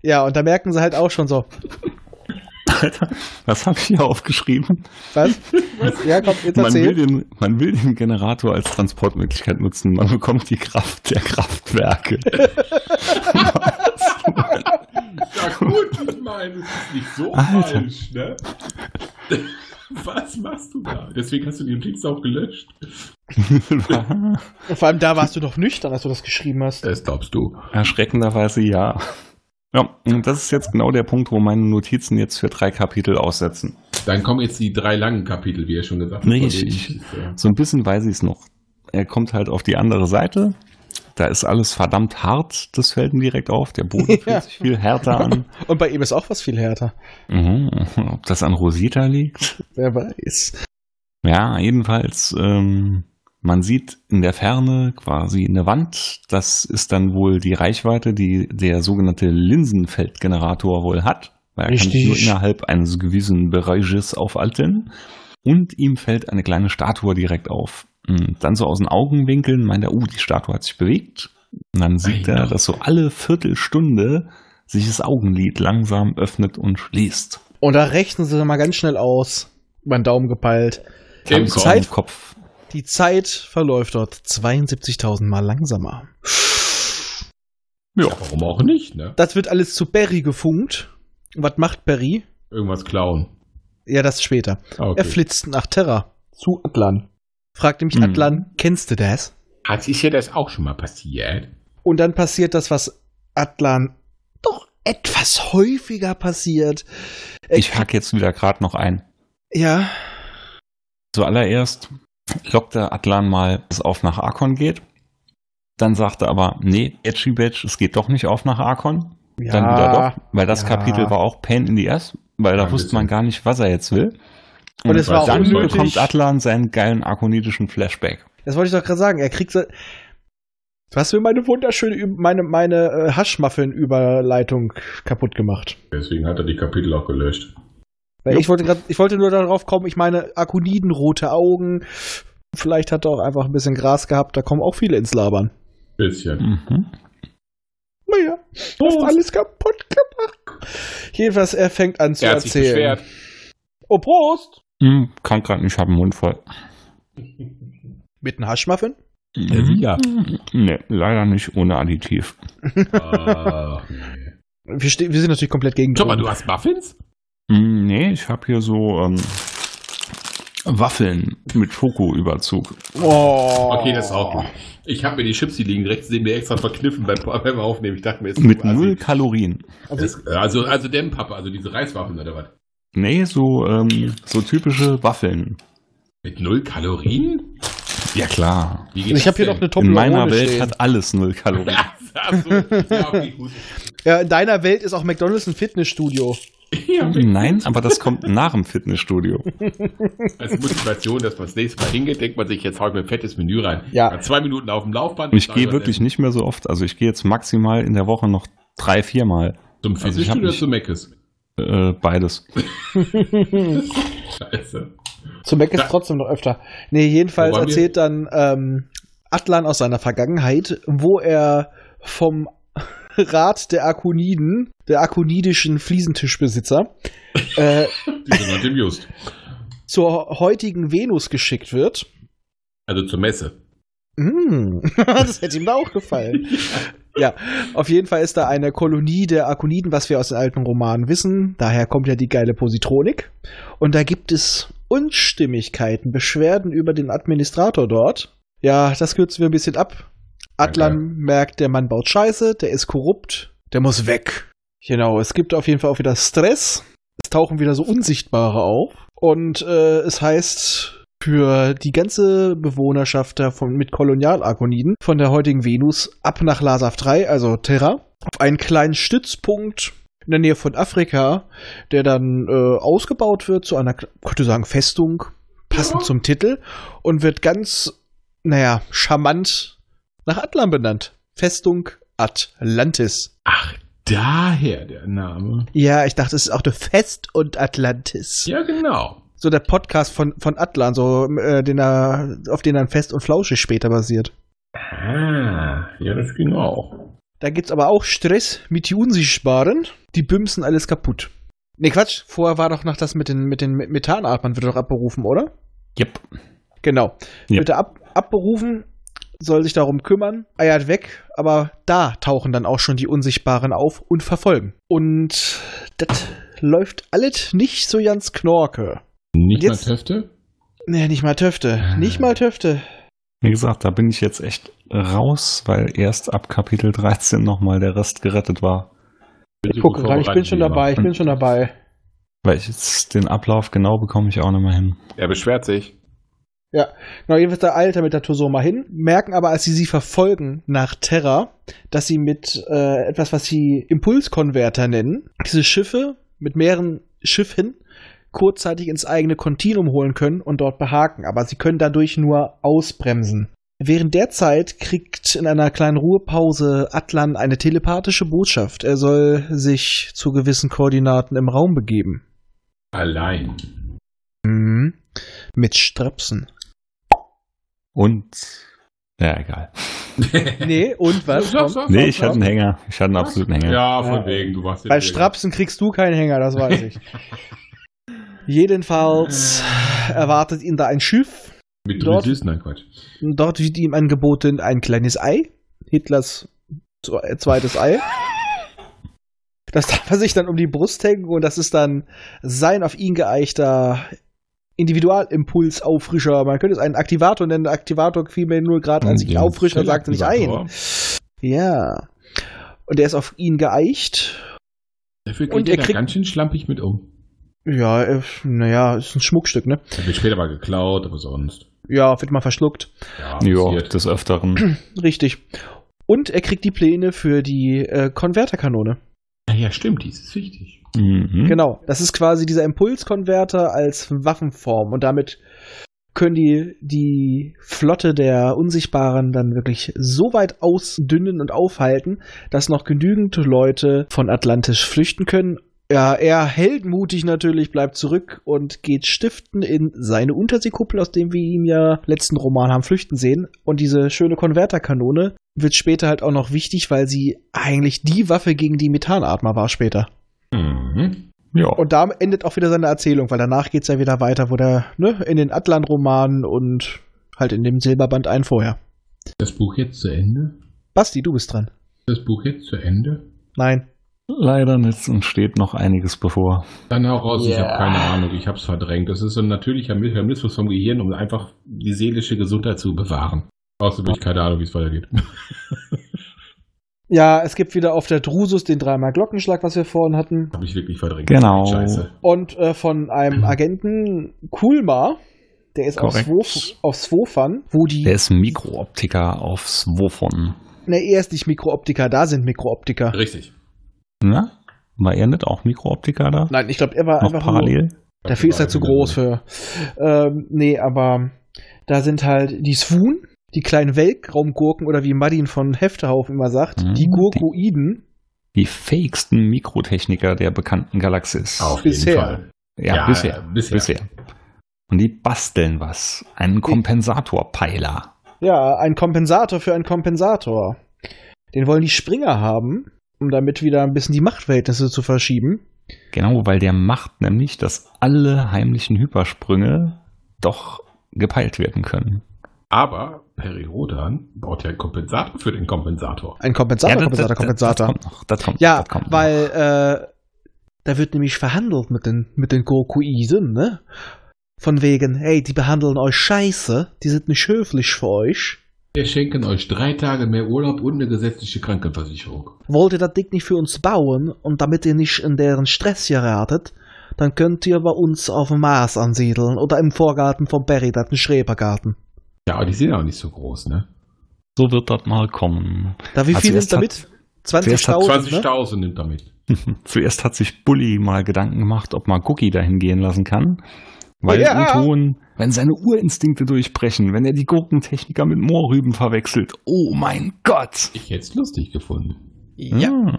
A: Ja, und da merken sie halt auch schon so,
B: Alter, was habe ich hier aufgeschrieben?
A: was? Ja, komm, jetzt
B: Man will, den, man will den Generator als Transportmöglichkeit nutzen. Man bekommt die Kraft der Kraftwerke.
C: Ja gut, ich meine, es ist nicht so
B: Alter.
C: falsch, ne? Was machst du da? Deswegen hast du die Notiz auch gelöscht.
A: Vor allem da warst du doch nüchtern, als du das geschrieben hast.
C: Das glaubst du.
B: Erschreckenderweise ja. Ja, und das ist jetzt genau der Punkt, wo meine Notizen jetzt für drei Kapitel aussetzen.
C: Dann kommen jetzt die drei langen Kapitel, wie er schon gesagt hat.
B: Nee,
C: von
B: ich- ich- So ein bisschen weiß ich es noch. Er kommt halt auf die andere Seite. Da ist alles verdammt hart. Das fällt ihm direkt auf. Der Boden fühlt
A: Ja.
B: sich viel härter an.
A: Und bei ihm ist auch was viel härter.
B: Mhm. Ob das an Rosita liegt?
A: Wer weiß.
B: Ja, jedenfalls, ähm, man sieht in der Ferne quasi eine Wand. Das ist dann wohl die Reichweite, die der sogenannte Linsenfeldgenerator wohl hat. Weil er kann sich
A: Richtig.
B: nur innerhalb eines gewissen Bereiches aufalten. Und ihm fällt eine kleine Statue direkt auf. Und dann so aus den Augenwinkeln meint er, uh, die Statue hat sich bewegt. Und dann sieht
C: Ei,
B: er, dass so alle Viertelstunde sich das Augenlid langsam öffnet und schließt.
A: Und da rechnen sie mal ganz schnell aus. Über den Daumen gepeilt.
C: Im
B: Haben
C: Kopf.
B: sie im Kopf.
A: Die Zeit verläuft dort 72.000 Mal langsamer.
C: Ja, warum auch nicht, ne?
A: Das wird alles zu Barry gefunkt. Was macht Barry?
C: Irgendwas klauen.
A: Ja, das später.
C: Ah,
A: Er flitzt nach Terra. Zu Atlan. Fragt nämlich
B: Hm.
A: Atlan, kennst du das?
C: Hat sich ja das auch schon mal passiert?
A: Und dann passiert das, was Atlan doch etwas häufiger passiert. Er
B: Ich hack jetzt wieder gerade noch ein.
A: Ja,
B: Zuallererst lockt der Atlan mal, dass es auf nach Arkon geht. Dann sagt er aber, nee, Edgy Badge, es geht doch nicht auf nach Arkon.
A: ja.
B: Dann wieder doch, weil das
A: ja.
B: Kapitel war auch Pain in the Ass, weil da
C: Ja,
B: wusste man gar nicht, was er jetzt will.
A: Und es war auch
B: dann
A: unnötig.
B: bekommt Atlan seinen geilen arkonidischen Flashback.
A: Das wollte ich doch gerade sagen. Er kriegt so. Du hast mir meine wunderschöne, meine, meine äh, Haschmuffeln-Überleitung kaputt gemacht.
C: Deswegen hat er die Kapitel auch gelöscht.
A: Weil
B: Jupp.
A: ich wollte grad, ich wollte nur darauf kommen, ich meine, Akoniden, rote Augen. Vielleicht hat er auch einfach ein bisschen Gras gehabt, da kommen auch viele ins Labern.
C: Bisschen.
B: Mhm.
A: Naja, hast alles kaputt gemacht. Jedenfalls, er fängt an zu
C: Er hat sich
A: erzählen.
C: beschwert.
A: Oh, Prost!
B: Hm, kann grad nicht, hab den Mund voll.
A: Mit einem Haschmuffin?
C: Ja, sicher.
B: Nee, leider nicht ohne Additiv.
C: Ah, nee.
A: Wir, ste- wir sind natürlich komplett gegen
C: Schau mal,
A: Drogen.
C: du hast Muffins?
B: Hm, Nee, ich habe hier so ähm, Waffeln mit Schokoüberzug.
A: Oh.
C: Okay, das ist auch gut. Ich habe mir die Chips, die liegen rechts neben mir extra verkniffen beim, beim Aufnehmen. Ich dachte mir, ist
B: Mit null Kalorien.
C: Das, also, also dem Papa, also diese Reiswaffeln oder was?
B: Nee, so, ähm, so typische Waffeln.
C: Mit null Kalorien?
B: Ja klar.
A: Ich habe hier noch eine
C: denn?
B: In meiner Welt
A: stehen.
B: hat alles null Kalorien.
C: Ach so, ja, okay, gut.
A: Ja, in deiner Welt ist auch McDonalds ein Fitnessstudio.
C: Ja,
B: Nein, aber das kommt nach dem Fitnessstudio.
C: als Motivation, dass man das nächste Mal hingeht, denkt man sich, jetzt hau ich mir ein fettes Menü rein.
A: Ja.
C: Nach zwei Minuten auf dem Laufband.
B: Ich gehe wirklich nicht mehr so oft. Also ich gehe jetzt maximal in der Woche noch drei, viermal.
C: Zum
B: Also
C: Fitnessstudio oder zu Meckes?
B: Äh, beides.
C: Scheiße.
A: Zu Mac ist
C: Da-
A: trotzdem noch öfter. Nee, jedenfalls
C: wir?
A: erzählt dann ähm, Atlan aus seiner Vergangenheit, wo er vom Rat der Akoniden, der akonidischen Fliesentischbesitzer, äh, zur heutigen Venus geschickt wird.
C: Also zur Messe.
A: Mm, das hätte ihm da auch gefallen. Ja, auf jeden Fall ist da eine Kolonie der Akoniden, was wir aus den alten Romanen wissen. Daher kommt ja die geile Positronik. Und da gibt es Unstimmigkeiten, Beschwerden über den Administrator dort. Ja, das kürzen wir ein bisschen ab. Atlan
C: Okay.
A: merkt, der Mann baut Scheiße, der ist korrupt, der muss weg. Genau, es gibt auf jeden Fall auch wieder Stress. Es tauchen wieder so Unsichtbare auf. Und äh, es heißt für die ganze Bewohnerschaft da von, mit Kolonialakoniden von der heutigen Venus ab nach Lasav 3, also Terra, auf einen kleinen Stützpunkt in der Nähe von Afrika, der dann äh, ausgebaut wird zu einer, könnte sagen, Festung, passend
C: Ja.
A: zum Titel, und wird ganz, naja, charmant nach Atlan benannt. Festung Atlantis.
C: Ach, daher der Name.
A: Ja, ich dachte, es ist auch eine Fest und Atlantis.
C: Ja, genau.
A: So der Podcast von, von Atlan, so, äh, den er, auf den dann Fest und Flauschig später basiert.
C: Ah, ja, das ging auch.
A: Da gibt's aber auch Stress mit die Unsichtbaren. Die bümsen alles kaputt. Nee, Quatsch. Vorher war doch noch das mit den, mit den Methanatmern, wird doch abberufen, oder?
B: Yep.
A: Genau.
B: Ja.
A: Wird er ab, abberufen, soll sich darum kümmern, eiert weg, aber da tauchen dann auch schon die Unsichtbaren auf und verfolgen. Und das läuft alles nicht so ganz knorke.
C: Nicht
A: Jetzt-
C: mal Töfte?
A: Nee, nicht mal Töfte. Nicht mal Töfte.
B: Wie gesagt, da bin ich jetzt echt raus, weil erst ab Kapitel 13 nochmal der Rest gerettet war.
A: Ich gucke gerade, ich bin schon dabei, ich bin schon dabei.
B: Weil ich jetzt den Ablauf genau bekomme ich auch nicht mehr hin.
C: Er beschwert sich.
A: Genau, jedenfalls der Alter mit der Tosoma hin, merken aber, als sie sie verfolgen nach Terra, dass sie mit äh, etwas, was sie Impulskonverter nennen, diese Schiffe mit mehreren Schiffen kurzzeitig ins eigene Kontinuum holen können und dort behaken, aber sie können dadurch nur ausbremsen. Während der Zeit kriegt in einer kleinen Ruhepause Atlan eine telepathische Botschaft. Er soll sich zu gewissen Koordinaten im Raum begeben.
C: Allein.
A: Mhm. Mit Strapsen.
B: Und ja, egal.
A: Nee, und was?
C: Sag, sag,
B: Nee, ich hatte einen Hänger. Ich hatte einen absoluten Hänger.
C: Ja, von
A: Ja.
C: wegen, du warst
A: Bei Strapsen kriegst du keinen Hänger, das weiß ich. Jedenfalls erwartet ihn da ein Schiff.
C: Mit
A: dort-
C: Süß, nein, Quatsch.
A: Dort wird ihm angeboten ein kleines Ei. Hitlers zwe- zweites Ei. Das darf er sich dann um die Brust hängen und das ist dann sein auf ihn geeichter Individualimpulsauffrischer. Man könnte es einen Aktivator nennen. Der Aktivator fiel mir nur gerade, als ich ihn Auffrischer sagte, nicht ein. Ja. Und der ist auf ihn geeicht.
C: Dafür geht
A: Und
C: er
A: er kriegt-
C: ganz schön schlampig mit um.
A: Ja, äh, naja, ist ein Schmuckstück, ne?
C: Er wird später mal geklaut, aber sonst.
A: Ja, wird mal verschluckt.
C: Ja,
B: Ja,
C: passiert.
B: des Öfteren.
A: Richtig. Und er kriegt die Pläne für die äh, Konverterkanone.
C: Ah, ja, stimmt, dies ist wichtig.
B: mhm.
A: Genau. Das ist quasi dieser Impulskonverter als Waffenform. Und damit können die die Flotte der Unsichtbaren dann wirklich so weit ausdünnen und aufhalten, dass noch genügend Leute von Atlantis flüchten können. Ja, er heldenmutig natürlich bleibt zurück und geht stiften in seine Unterseekuppel, aus dem wir ihn ja letzten Roman haben flüchten sehen. Und diese schöne Konverterkanone wird später halt auch noch wichtig, weil sie eigentlich die Waffe gegen die Methanatmer war später.
C: Mhm.
B: Ja.
A: Und da endet auch wieder seine Erzählung, weil danach geht's ja wieder weiter, wo der, ne, in den Atlan-Romanen und halt in dem Silberband ein vorher.
C: Das Buch jetzt zu Ende?
A: Basti, du bist dran.
C: Das Buch jetzt zu Ende?
A: Nein.
B: Leider nicht und steht noch einiges bevor.
C: Dann hau raus, ich
A: Ja.
C: habe keine Ahnung, ich hab's verdrängt. Das ist so ein natürlicher Mechanismus vom Gehirn, um einfach die seelische Gesundheit zu bewahren. Außerdem habe ich keine Ahnung, wie es weitergeht.
A: Ja, es gibt wieder auf der Drusus den dreimal Glockenschlag, was wir vorhin hatten.
C: habe ich wirklich verdrängt.
B: Genau.
C: Scheiße.
A: Und äh, von einem Agenten Kulma, der ist auf. Swof, auf Swofan, wo die.
B: Der ist Mikrooptiker aufs Wovon.
A: Ne, er ist nicht Mikrooptiker, da sind Mikrooptiker.
C: Richtig.
B: Na? War er nicht auch Mikrooptiker da?
A: Nein, ich glaube, er war
B: noch
A: einfach nur.
B: parallel?
A: Dafür ist er zu groß für. Ähm, nee, aber da sind halt die Swoon, die kleinen Weltraumgurken oder wie Madin von Heftehaufen immer sagt,
B: Mhm,
A: die Gurkoiden.
B: Die fähigsten Mikrotechniker der bekannten Galaxis.
C: Auf
A: Bisher.
C: jeden Fall.
B: Ja,
C: Ja,
B: bisher.
C: bisher.
B: bisher. Und die basteln was. Einen Kompensatorpeiler.
A: Ja, ein Kompensator für einen Kompensator. Den wollen die Springer haben, um damit wieder ein bisschen die Machtverhältnisse zu verschieben.
B: Genau, weil der macht nämlich, dass alle heimlichen Hypersprünge doch gepeilt werden können.
C: Aber Periodan baut ja einen Kompensator für den Kompensator.
A: Ein Kompensator,
B: Ja, das-
A: Kompensator,
B: das-
A: Kompensator.
B: Das kommt noch. Das kommt,
A: ja,
B: das kommt noch.
A: weil äh, da wird nämlich verhandelt mit den, mit den Gokuiden, ne? Von wegen, hey, die behandeln euch scheiße, die sind nicht höflich für euch.
C: Wir schenken euch drei Tage mehr Urlaub und eine gesetzliche Krankenversicherung.
A: Wollt ihr das Ding nicht für uns bauen und damit ihr nicht in deren Stress geratet, dann könnt ihr bei uns auf dem Mars ansiedeln oder im Vorgarten von Barry, das ist ein Schrebergarten.
C: Ja, aber die sind auch nicht so groß, ne?
B: so wird das mal kommen.
A: Da wie
B: Also
A: viel
B: hat-
A: damit?
B: zuerst hat
A: 20.000, ne?
C: 20.000 nimmt damit.
B: Zuerst hat sich Bully mal Gedanken gemacht, ob man Cookie dahin gehen lassen kann. Weil
A: Ja.
B: Uton, wenn seine Urinstinkte durchbrechen, wenn er die Gurkentechniker mit Moorrüben verwechselt, oh mein Gott!
C: Ich hätte es lustig gefunden.
A: Ja.
B: Hm.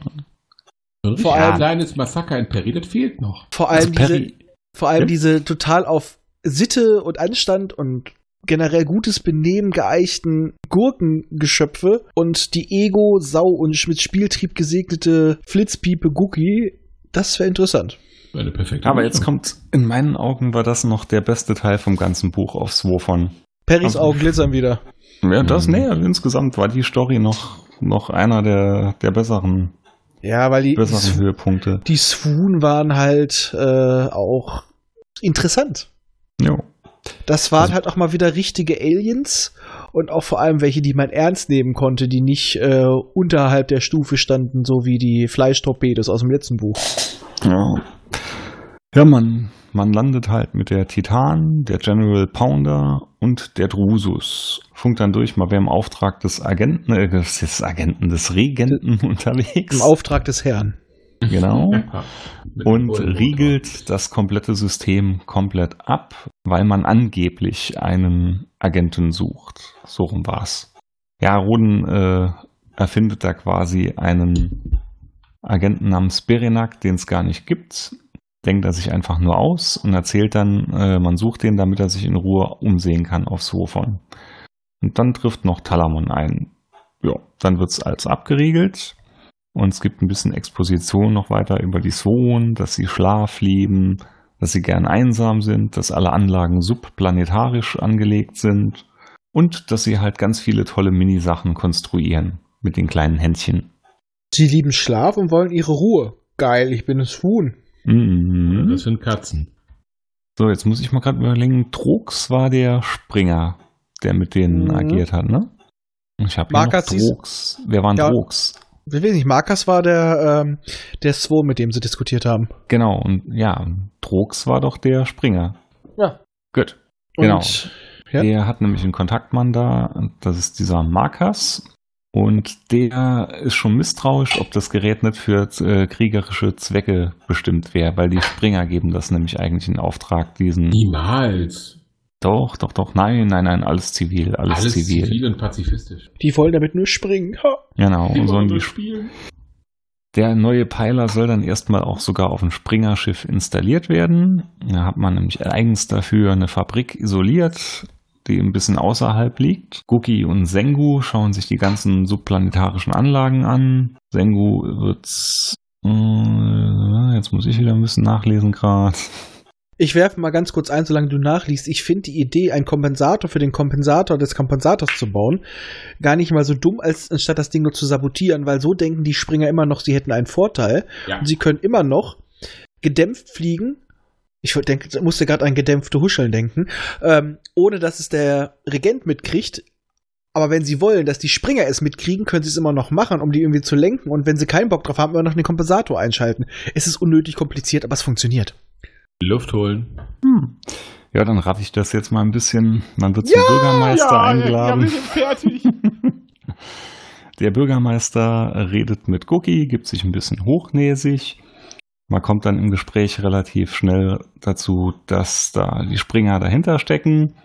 C: Ein
A: Vor
C: richtig
A: allem-
C: kleines Massaker in Perry, das fehlt noch.
A: Vor
B: Also
A: allem diese,
B: Perry,
A: vor allem
B: Ja.
A: diese total auf Sitte und Anstand und generell gutes Benehmen geeichten Gurkengeschöpfe und die Ego, Sau und mit Spieltrieb gesegnete Flitzpiepe Gookie, das wäre interessant.
C: Eine perfekte
B: Aber jetzt kommt, in meinen Augen war das noch der beste Teil vom ganzen Buch auf Swofon.
A: Perrys Augen glitzern wieder.
B: Ja, das,
C: Mhm.
B: nee, insgesamt war die Story noch, noch einer der, der besseren,
A: Ja, weil die,
B: besseren
A: die,
B: Höhepunkte.
A: die Swoon waren halt äh, auch interessant.
B: Jo.
A: Das waren
B: Also-
A: halt auch mal wieder richtige Aliens und auch vor allem welche, die man ernst nehmen konnte, die nicht äh, unterhalb der Stufe standen, so wie die Fleischtorpedos aus dem letzten Buch.
B: Ja, ja man, man landet halt mit der Titan, der General Pounder und der Drusus. Funkt dann durch, mal wer im Auftrag des Agenten, äh, des Agenten, des Regenten unterwegs.
A: Im Auftrag des Herrn.
B: Genau.
C: Ja,
B: und riegelt das komplette System komplett ab, weil man angeblich einen Agenten sucht. So rum war's. Ja, Roden äh, erfindet da quasi einen Agenten namens Berenak, den es gar nicht gibt. Denkt er sich einfach nur aus und erzählt dann, äh, man sucht den, damit er sich in Ruhe umsehen kann auf Sofon. Und dann trifft noch Talamon ein. Ja, dann wird's als abgeriegelt. Und es gibt ein bisschen Exposition noch weiter über die Swoon, dass sie Schlaf lieben, dass sie gern einsam sind, dass alle Anlagen subplanetarisch angelegt sind und dass sie halt ganz viele tolle Minisachen konstruieren mit den kleinen Händchen.
A: Sie lieben Schlaf und wollen ihre Ruhe. Geil, ich bin ein Swoon.
B: Mhm.
C: Das sind Katzen.
B: So, jetzt muss ich mal gerade überlegen. Trox war der Springer, der mit denen
A: Mhm.
B: agiert hat, ne? Ich habe Trox. Wer war ein
A: Ja.
B: Trox?
A: Ich weiß nicht, Markus war der, ähm, der Swoon, mit dem sie diskutiert haben.
B: Genau, und ja, Trox war doch der Springer.
A: Ja.
B: Gut.
A: Und,
B: Genau.
A: Ja.
B: Der hat nämlich einen Kontaktmann da, und das ist dieser Markas. Und der ist schon misstrauisch, ob das Gerät nicht für äh, kriegerische Zwecke bestimmt wäre, weil die Springer geben das nämlich eigentlich in Auftrag, diesen.
C: Niemals.
B: Doch, doch, doch, nein, nein, nein, alles zivil, alles,
C: Alles
B: zivil.
C: zivil und pazifistisch.
A: Die wollen damit nur springen. Ha.
B: Genau, und so ein
C: nur spielen.
B: Der neue Peiler soll dann erstmal auch sogar auf ein Springerschiff installiert werden. Da hat man nämlich eigens dafür eine Fabrik isoliert, die ein bisschen außerhalb liegt. Guki und Sengu schauen sich die ganzen subplanetarischen Anlagen an. Sengu wird's. Äh, jetzt muss ich wieder ein bisschen nachlesen gerade.
A: Ich werfe mal ganz kurz ein, solange du nachliest. Ich finde die Idee, einen Kompensator für den Kompensator des Kompensators zu bauen, gar nicht mal so dumm, als anstatt das Ding nur zu sabotieren, weil so denken die Springer immer noch, sie hätten einen Vorteil.
C: Ja.
A: Und sie können immer noch gedämpft fliegen. Ich denke, musste gerade an gedämpfte Huscheln denken, ähm, ohne dass es der Regent mitkriegt. Aber wenn sie wollen, dass die Springer es mitkriegen, können sie es immer noch machen, um die irgendwie zu lenken. Und wenn sie keinen Bock drauf haben, immer noch den Kompensator einschalten. Es ist unnötig kompliziert, aber es funktioniert.
C: Luft holen.
B: Hm. Ja, dann raff ich das jetzt mal ein bisschen. Man wird zum Bürgermeister eingeladen.
A: fertig.
B: Der Bürgermeister redet mit Cookie, gibt sich ein bisschen hochnäsig. Man kommt dann im Gespräch relativ schnell dazu, dass da die Springer dahinter stecken.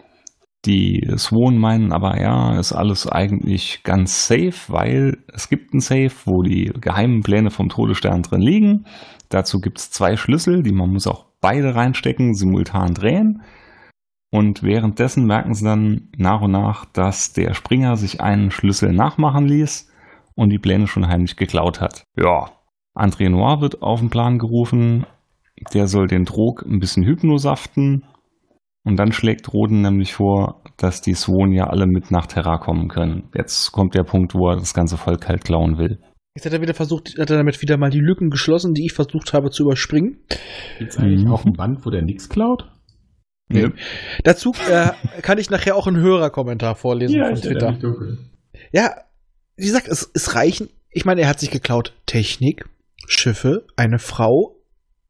B: Die Swan meinen aber, ja, ist alles eigentlich ganz safe, weil es gibt ein Safe, wo die geheimen Pläne vom Todesstern drin liegen. Dazu gibt es zwei Schlüssel, die man muss auch beide reinstecken, simultan drehen. Und währenddessen merken sie dann nach und nach, dass der Springer sich einen Schlüssel nachmachen ließ und die Pläne schon heimlich geklaut hat. Ja, André Noir wird auf den Plan gerufen. Der soll den Drog ein bisschen hypnosaften. Und dann schlägt Roden nämlich vor, dass die Swan ja alle mit nach Terra kommen können. Jetzt kommt der Punkt, wo er das ganze Volk halt klauen will.
A: Jetzt hat er wieder versucht, hat er damit wieder mal die Lücken geschlossen, die ich versucht habe zu überspringen.
C: Gibt's eigentlich
B: Mhm.
C: auch ein Band, wo der nichts klaut?
B: Nee.
A: Dazu äh, kann ich nachher auch einen Hörerkommentar vorlesen von
C: ich
A: Twitter. Ja, wie gesagt, es, es reichen. Ich meine, er hat sich geklaut Technik, Schiffe, eine Frau,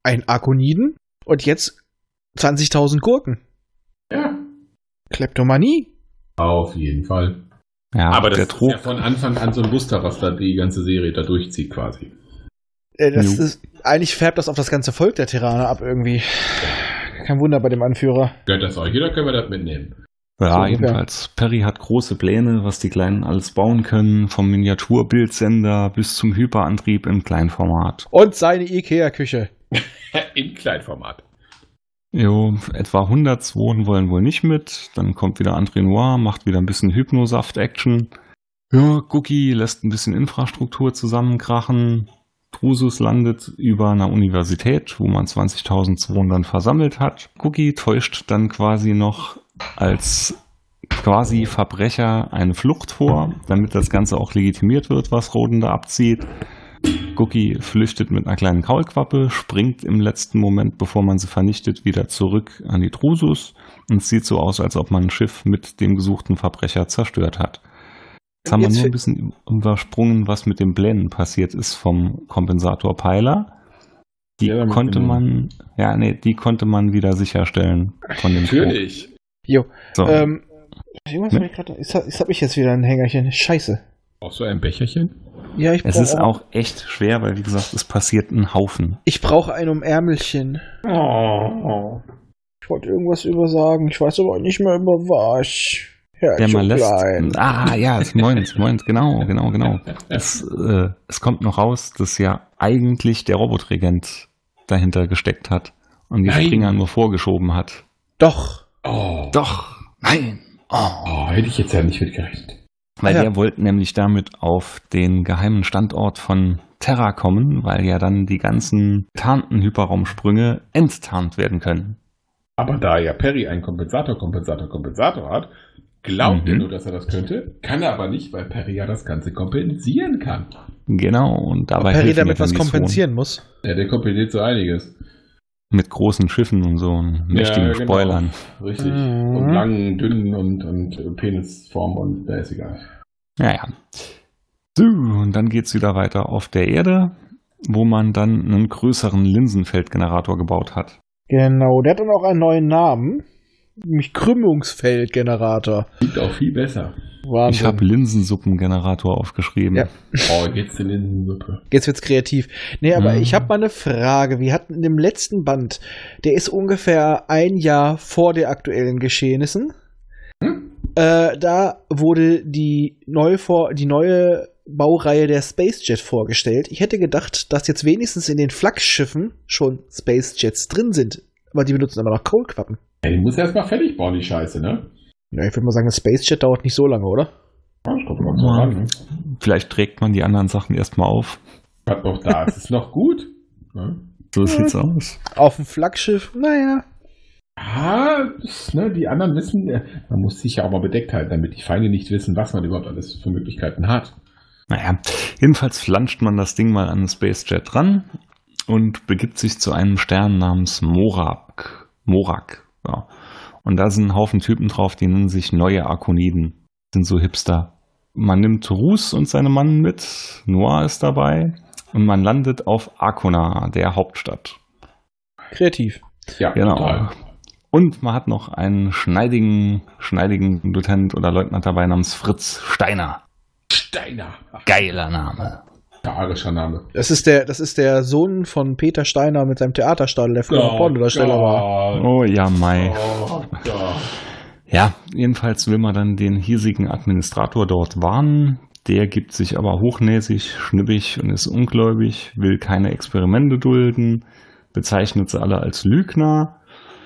A: ein Arkoniden und jetzt 20.000 Gurken.
C: Ja.
A: Kleptomanie.
C: Auf jeden Fall.
B: Ja,
C: Aber das
B: der
C: ist ja von Anfang an so ein Muster, was da die ganze Serie da durchzieht quasi.
A: Äh, das ist, eigentlich färbt das auf das ganze Volk der Terraner ab irgendwie. Kein Wunder bei dem Anführer.
C: Gehört das euch oder können wir das mitnehmen?
A: So
B: Ja,
A: ungefähr.
B: jedenfalls. Perry hat große Pläne, was die Kleinen alles bauen können, vom Miniaturbildsender bis zum Hyperantrieb im Kleinformat.
A: Und seine Ikea-Küche.
C: Im Kleinformat.
B: Jo, etwa 100 Zwonen wollen wohl nicht mit. Dann kommt wieder André Noir, macht wieder ein bisschen Hypnosaft-Action. Ja, Cookie lässt ein bisschen Infrastruktur zusammenkrachen. Drusus landet über einer Universität, wo man 20.000 Zwonen dann versammelt hat. Cookie täuscht dann quasi noch als quasi Verbrecher eine Flucht vor, damit das Ganze auch legitimiert wird, was Roden da abzieht. Cookie flüchtet mit einer kleinen Kaulquappe, springt im letzten Moment, bevor man sie vernichtet, wieder zurück an die Drusus und es sieht so aus, als ob man ein Schiff mit dem gesuchten Verbrecher zerstört hat. Jetzt haben wir nur ein bisschen übersprungen, was mit den Plänen passiert ist vom Kompensator Peiler. Die
C: Ja,
B: konnte man, ja, nee, die konnte man wieder sicherstellen von dem.
C: Natürlich.
A: Jo,
B: So.
A: ähm, irgendwas
B: Ne?
A: hab ich grad, jetzt, hab- ich jetzt wieder ein Hängerchen. Scheiße.
C: Auch so ein Becherchen?
A: Ja, ich
B: es
A: brauch
B: ist auch echt schwer, weil wie gesagt, es passiert ein Haufen.
A: Ich brauche ein Umärmelchen.
C: Oh.
A: Ich wollte irgendwas übersagen. Ich weiß aber nicht mehr über was.
B: Der
A: Herr
B: mal lässt.
A: Klein.
B: Ah, ja, es moins, moins, genau, genau, genau. Es, äh, es kommt noch raus, dass ja eigentlich der Robotregent dahinter gesteckt hat und die
C: Nein.
B: Springer nur vorgeschoben hat.
A: Doch.
C: Oh.
B: Doch, nein. Oh.
C: oh, hätte ich jetzt ja nicht mitgerechnet.
B: Weil
A: Ja.
B: der wollte nämlich damit auf den geheimen Standort von Terra kommen, weil ja dann die ganzen tarnten Hyperraumsprünge enttarnt werden können.
C: Aber da ja Perry einen Kompensator, Kompensator, Kompensator hat, glaubt
B: Mhm.
C: er nur, dass er das könnte, kann er aber nicht, weil Perry ja das Ganze kompensieren kann.
B: Genau, und dabei
A: Perry
B: helfen
A: damit was kompensieren muss.
C: Ja, der kompensiert so einiges.
B: Mit großen Schiffen und so und mächtigen
C: Ja, genau.
B: Spoilern.
C: Richtig.
A: Mhm.
C: Und langen, dünnen und, und Penisform und da ist egal.
B: Naja. So, und dann geht's wieder weiter auf der Erde, wo man dann einen größeren Linsenfeldgenerator gebaut hat.
A: Genau, der hat dann auch einen neuen Namen. Nämlich Krümmungsfeldgenerator.
C: Klingt auch viel besser.
A: Wahnsinn.
B: Ich habe Linsensuppengenerator aufgeschrieben.
A: Ja.
C: Oh, jetzt die Linsensuppe.
A: Jetzt wird's kreativ. Nee, aber
B: Mhm.
A: ich habe mal eine Frage. Wir hatten in dem letzten Band, der ist ungefähr ein Jahr vor der aktuellen Geschehnissen.
C: Hm?
A: Äh, da wurde die neue, vor, die neue Baureihe der Spacejet vorgestellt. Ich hätte gedacht, dass jetzt wenigstens in den Flaggschiffen schon Spacejets drin sind. Aber die benutzen immer noch Kohlquappen.
C: Ja, die muss erstmal fertig bauen, die Scheiße, ne?
A: Ja, ich würde mal sagen, das Spacejet dauert nicht so lange, oder?
C: Ja, Das kommt mal so ran, ne?
B: Vielleicht trägt man die anderen Sachen erstmal auf.
C: Was noch da ist, ist noch gut. Ne?
B: So sieht's aus.
A: Auf dem Flaggschiff, naja.
C: Ah, das, ne, die anderen wissen, äh, man muss sich ja auch mal bedeckt halten, damit die Feinde nicht wissen, was man überhaupt alles für Möglichkeiten hat.
B: Naja, jedenfalls flanscht man das Ding mal an den Spacejet dran und begibt sich zu einem Stern namens Morak. Morak, ja. Und da sind ein Haufen Typen drauf, die nennen sich neue Arkoniden. Sind so Hipster. Man nimmt Rus und seine Mann mit, Noir ist dabei und man landet auf Arkona, der Hauptstadt.
A: Kreativ.
C: Ja,
B: Genau.
C: total.
B: Und man hat noch einen schneidigen, schneidigen Lieutenant oder Leutnant dabei namens Fritz Steiner.
C: Steiner.
B: Geiler Name.
C: Arischer Name.
A: Das ist der, das ist der Sohn von Peter Steiner mit seinem Theaterstadel, der früher
C: Oh,
A: Pornodarsteller war.
B: Oh ja, Mai.
C: Oh.
B: Ja, jedenfalls will man dann den hiesigen Administrator dort warnen. Der gibt sich aber hochnäsig, schnippig und ist ungläubig, will keine Experimente dulden, bezeichnet sie alle als Lügner.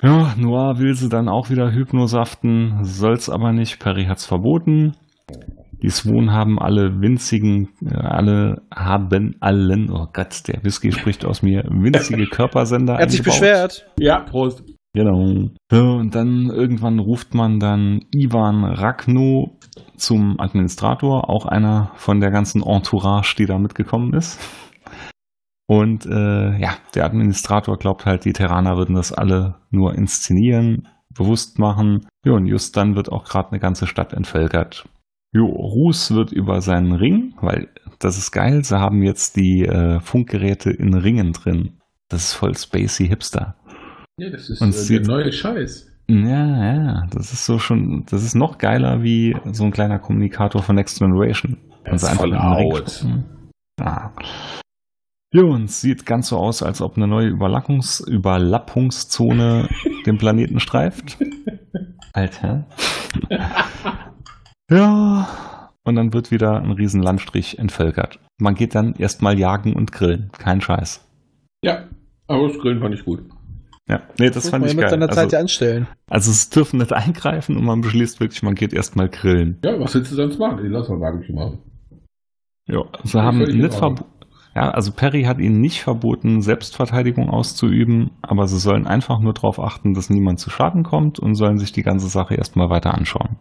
B: Ja, Noir will sie dann auch wieder hypnosaften, soll's aber nicht, Perry hat's verboten. Die Swan haben alle winzigen, äh, alle haben allen, oh Gott, der Whisky spricht aus mir, winzige Körpersender
A: Er hat sich beschwert.
C: Ja, Prost.
B: Genau. Ja, und dann irgendwann ruft man dann Ivan Ragno zum Administrator, auch einer von der ganzen Entourage, die da mitgekommen ist. Und äh, ja, der Administrator glaubt halt, die Terraner würden das alle nur inszenieren, bewusst machen. Ja, und just dann wird auch gerade eine ganze Stadt entvölkert. Jo, Ruß wird über seinen Ring, weil das ist geil, sie haben jetzt die äh, Funkgeräte in Ringen drin. Das ist voll spacey hipster.
C: Nee, das ist
B: Und
C: äh, der neue Scheiß.
B: Ja, ja, das ist so schon, das ist noch geiler wie so ein kleiner Kommunikator von Next Generation.
C: Das ist
B: einfach
C: voll out.
B: spucken. Ja. Jo, und es sieht ganz so aus, als ob eine neue Überlappungs Überlappungszone den Planeten streift. Alter. Ja, und dann wird wieder ein riesen Landstrich entvölkert. Man geht dann erstmal jagen und grillen. Kein Scheiß.
C: Ja, aber das Grillen fand ich gut.
B: Ja, nee, das
A: Muss
B: fand
A: man
B: ich
A: mit
B: geil.
A: seiner Zeit
B: Also,
A: ja anstellen.
B: also es dürfen nicht eingreifen und man beschließt wirklich, man geht erstmal grillen.
C: Ja, was willst du sonst machen? Die lass mal Barbecue machen.
B: Ja, sie haben nicht verboten. Ja, also Perry hat ihnen nicht verboten, Selbstverteidigung auszuüben, aber sie sollen einfach nur darauf achten, dass niemand zu Schaden kommt und sollen sich die ganze Sache erstmal weiter anschauen.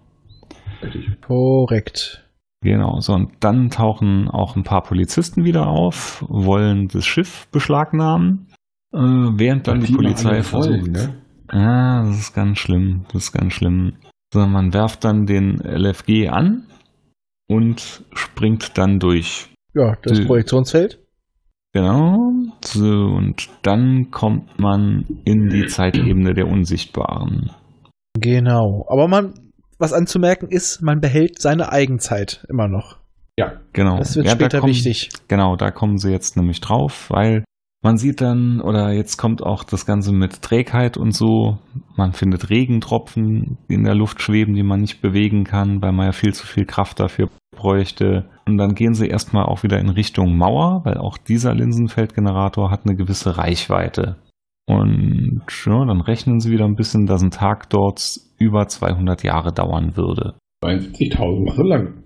C: Richtig.
A: Korrekt.
B: Genau, so und dann tauchen auch ein paar Polizisten wieder auf, wollen das Schiff beschlagnahmen, äh, während dann die
C: mal
B: Polizei versucht.
C: wollen, ne?
B: Ah, das ist ganz schlimm, das ist ganz schlimm. So, man werft dann den LFG an und springt dann durch.
A: Ja, das
B: Die-
A: Projektionsfeld.
B: Genau. So, und dann kommt man in die Zeitebene der Unsichtbaren.
A: Genau. Aber man, was anzumerken ist, man behält seine Eigenzeit immer noch.
C: Ja,
B: Genau.
A: Das wird
B: Ja, da
A: später
B: kommen-
A: wichtig.
B: Genau, da kommen sie jetzt nämlich drauf, weil man sieht dann, oder jetzt kommt auch das Ganze mit Trägheit und so. Man findet Regentropfen die in der Luft schweben, die man nicht bewegen kann, weil man ja viel zu viel Kraft dafür bräuchte. Und dann gehen sie erstmal auch wieder in Richtung Mauer, weil auch dieser Linsenfeldgenerator hat eine gewisse Reichweite. Und ja, dann rechnen sie wieder ein bisschen, dass ein Tag dort über 200 Jahre dauern würde.
C: 72.000 mal so lang.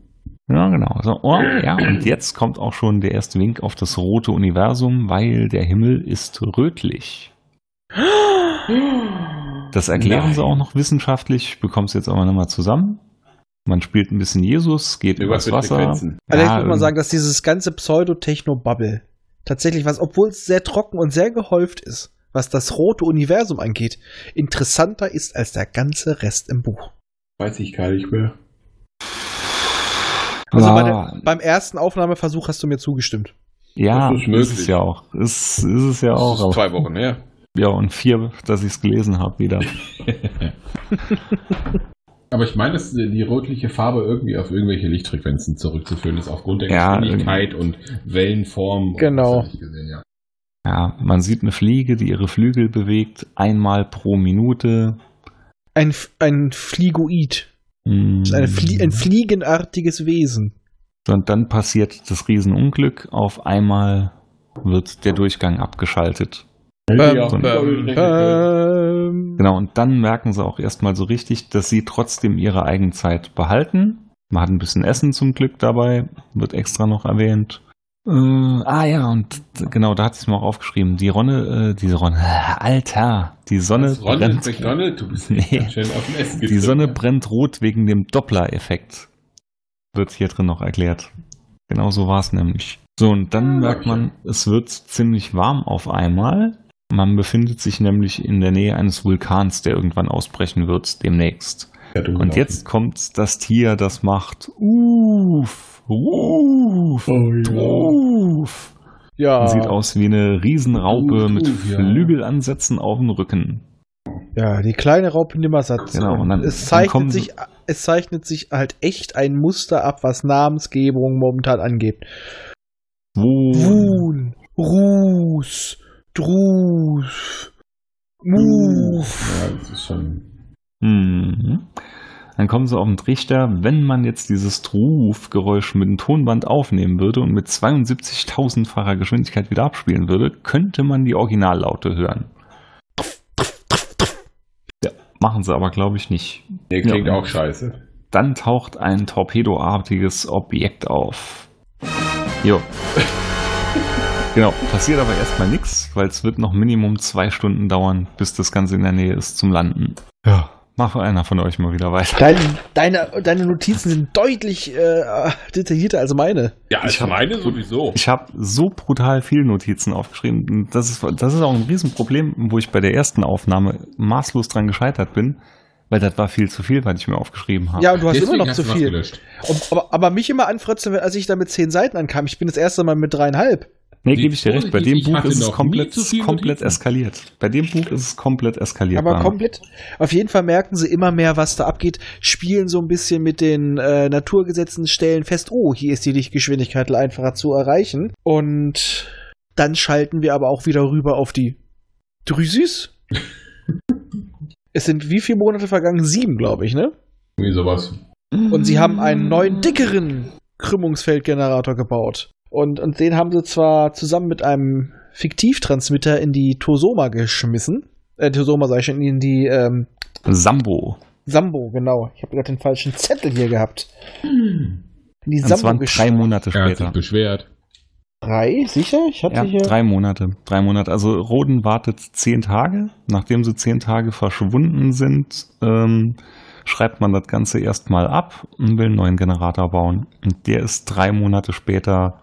B: Ja, genau. So, oh, ja, und jetzt kommt auch schon der erste Wink auf das rote Universum, weil der Himmel ist rötlich. Das erklären
C: Nein.
B: sie auch noch wissenschaftlich. Ich bekomme es jetzt aber nochmal zusammen. Man spielt ein bisschen Jesus, geht
C: Über
B: übers Wasser.
C: Frequenzen.
A: Allerdings
B: Ja,
A: muss man
B: ähm,
A: sagen, dass dieses ganze Pseudo-Techno-Bubble tatsächlich was, obwohl es sehr trocken und sehr gehäuft ist, was das rote Universum angeht, interessanter ist als der ganze Rest im Buch.
C: Weiß ich gar nicht mehr.
A: Also bei
B: ja,
A: der, beim ersten Aufnahmeversuch hast du mir zugestimmt.
B: ja,
C: Das ist
B: ist, es ja auch. Ist, ist es ja
C: Das
B: auch.
C: ist
B: aber-
C: zwei Wochen her.
B: Ja, und vier, dass ich es gelesen habe wieder.
C: Aber ich meine, dass die rötliche Farbe irgendwie auf irgendwelche Lichtfrequenzen zurückzuführen ist, aufgrund der
B: Ja,
C: Geschwindigkeit und Wellenform. und
A: Genau.
C: ich gesehen, ja.
B: Ja, man sieht eine Fliege, die ihre Flügel bewegt, einmal pro Minute.
A: Ein, ein Fliegoid.
B: Mm.
A: Flie ein fliegenartiges Wesen.
B: Und dann passiert das Riesenunglück. Auf einmal wird der Durchgang abgeschaltet.
A: Bäm,
C: auch damit
A: bäm,
C: rechnen können.
A: bäm.
B: Genau, und dann merken sie auch erstmal so richtig, dass sie trotzdem ihre Eigenzeit behalten. Man hat ein bisschen Essen zum Glück dabei, wird extra noch erwähnt. Äh, ah ja, und genau, da hat es mir auch aufgeschrieben. Die Ronne, äh, diese Ronne, Alter, die Sonne
C: Das Ronne,
B: brennt.
C: sprich Ronne, du bist
B: Nee.
C: schön auf dem Essen
B: Die Sonne
C: ja.
B: brennt rot wegen dem Doppler-Effekt. Wird hier drin noch erklärt. Genau so war es nämlich. So, und dann
C: Ah,
B: merkt man, es wird ziemlich warm auf einmal. Man befindet sich nämlich in der Nähe eines Vulkans, der irgendwann ausbrechen wird demnächst.
C: Ja,
B: Und jetzt kommt das Tier, das macht Uff, Uff,
C: Oh, ja.
B: Uff.
A: Ja.
B: Sieht aus wie eine Riesenraupe
C: Uff,
B: mit
C: ja.
B: Flügelansätzen auf dem Rücken.
A: Ja, die kleine Raupe Nimmersatz.
B: Genau, und dann-
A: es,
B: dann
A: zeichnet
B: sie-
A: sich, es zeichnet sich halt echt ein Muster ab, was Namensgebung momentan angeht. Wun, Ruß, Drus, Muf.
C: Ja, das ist schon.
B: Mhm. Dann kommen sie auf den Trichter, wenn man jetzt dieses Truf-Geräusch mit dem Tonband aufnehmen würde und mit 72.000-facher Geschwindigkeit wieder abspielen würde, könnte man die Originallaute hören. Ja, machen sie aber, glaube ich, nicht.
C: Der klingt
B: Ja.
C: auch scheiße.
B: Dann taucht ein torpedoartiges Objekt auf. Jo. genau, passiert aber erstmal nichts, weil es wird noch Minimum zwei Stunden dauern, bis das Ganze in der Nähe ist zum Landen. Ja, mach einer von euch mal wieder weiter.
A: Dein, deine, deine Notizen sind deutlich äh, detaillierter als meine.
C: Ja,
B: Ich
C: ich
B: hab-
C: meine sowieso.
B: Ich habe so brutal viele Notizen aufgeschrieben. Das ist, das ist auch ein Riesenproblem, wo ich bei der ersten Aufnahme maßlos dran gescheitert bin, weil das war viel zu viel, was ich mir aufgeschrieben habe.
A: Ja, und du hast
C: Deswegen
A: immer noch zu viel.
C: gelöscht.
A: Und, aber, aber mich immer anfrotzen, als ich da mit zehn Seiten ankam. Ich bin das erste Mal mit dreieinhalb.
B: Nee, gebe ich dir recht. Bei dem
C: ich
B: Buch ist es komplett, komplett eskaliert. Bei dem Buch ist es komplett eskaliert.
A: Aber komplett. Auf jeden Fall merken sie immer mehr, was da abgeht, spielen so ein bisschen mit den äh, Naturgesetzen, stellen fest, oh, hier ist die Lichtgeschwindigkeit einfacher zu erreichen. Und dann schalten wir aber auch wieder rüber auf die Drüsis. es sind wie viele Monate vergangen? Sieben, glaube ich, ne?
C: Irgendwie sowas.
A: Und sie haben einen neuen, dickeren Krümmungsfeldgenerator gebaut. Und, und den haben sie zwar zusammen mit einem Fiktivtransmitter in die Tosoma geschmissen, äh, Tosoma sag ich schon, in die ähm,
B: Sambo.
A: Sambo, genau. Ich habe gerade den falschen Zettel hier gehabt. In die
B: Das waren
A: Sambo
B: drei Monate
C: Er hat sich
B: später.
C: beschwert.
A: Drei? Sicher? Ich hatte
B: Ja,
A: hier.
B: drei Monate. Drei Monate. Also Roden wartet zehn Tage. Nachdem sie zehn Tage verschwunden sind, ähm, schreibt man das Ganze erstmal ab und will einen neuen Generator bauen. Und der ist drei Monate später.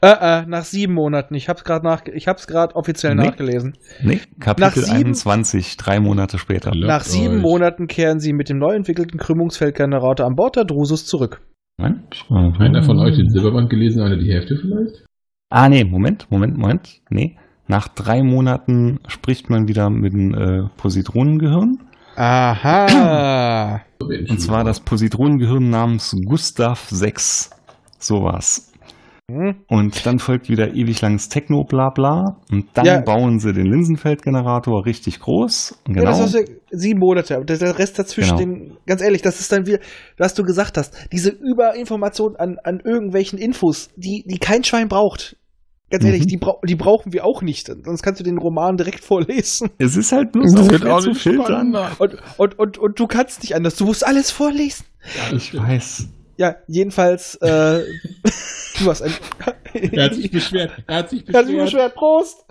A: Äh, äh, nach sieben Monaten. Ich hab's gerade nach, ich hab's gerade offiziell
B: Nee.
A: nachgelesen.
B: Nee, Kapitel
A: sieben-
B: 21, drei Monate später.
A: Nach sieben
C: euch.
A: Monaten kehren sie mit dem neu entwickelten Krümmungsfeldgenerator an Bord der Drusus zurück.
B: Nein?
C: Einer von euch den Silberband gelesen, einer die Hälfte vielleicht?
B: Ah, nee, Moment, Moment, Moment. Nee. Nach drei Monaten spricht man wieder mit dem äh, Positronengehirn.
A: Aha.
B: Und zwar das Positronengehirn namens Gustav 6. Sowas. Und dann folgt wieder ewig langes Techno-Blabla. Und dann
A: Ja.
B: bauen sie den Linsenfeldgenerator richtig groß. Und
A: Ja,
B: Genau.
A: das hast du ja sieben Monate. Der, der Rest dazwischen,
B: Genau.
A: den, ganz ehrlich, das ist dann wieder, was du gesagt hast, diese Überinformation an, an irgendwelchen Infos, die, die kein Schwein braucht. Ganz ehrlich,
B: Mhm.
A: die, brau die brauchen wir auch nicht. Sonst kannst du den Roman direkt vorlesen.
B: es ist halt nur
C: Das
B: so
C: wird
B: schwer
C: auch
B: zu
C: nicht
B: filtern.
A: Und, und, und, und du kannst nicht anders. Du musst alles vorlesen.
B: Ich weiß.
A: Ja, jedenfalls, äh, du hast ein.
C: Er hat sich beschwert. Er hat sich
A: Er hat sich
C: beschwert.
A: beschwert. Prost!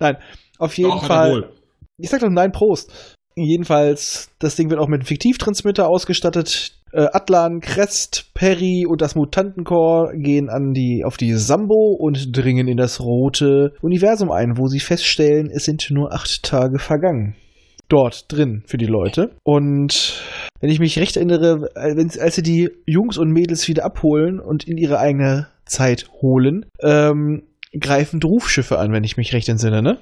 A: Nein, auf jeden
C: Doch,
A: Fall. Ich sag doch nein, Prost. Jedenfalls, das Ding wird auch mit einem Fiktivtransmitter ausgestattet. Äh, Atlan, Crest, Perry und das Mutantenkorps gehen an die, auf die Sambo und dringen in das rote Universum ein, wo sie feststellen, es sind nur acht Tage vergangen. Dort drin für die Leute. Und wenn ich mich recht erinnere, äh, als sie die Jungs und Mädels wieder abholen und in ihre eigene Zeit holen, ähm, greifen Rufschiffe an, wenn ich mich recht entsinne, ne?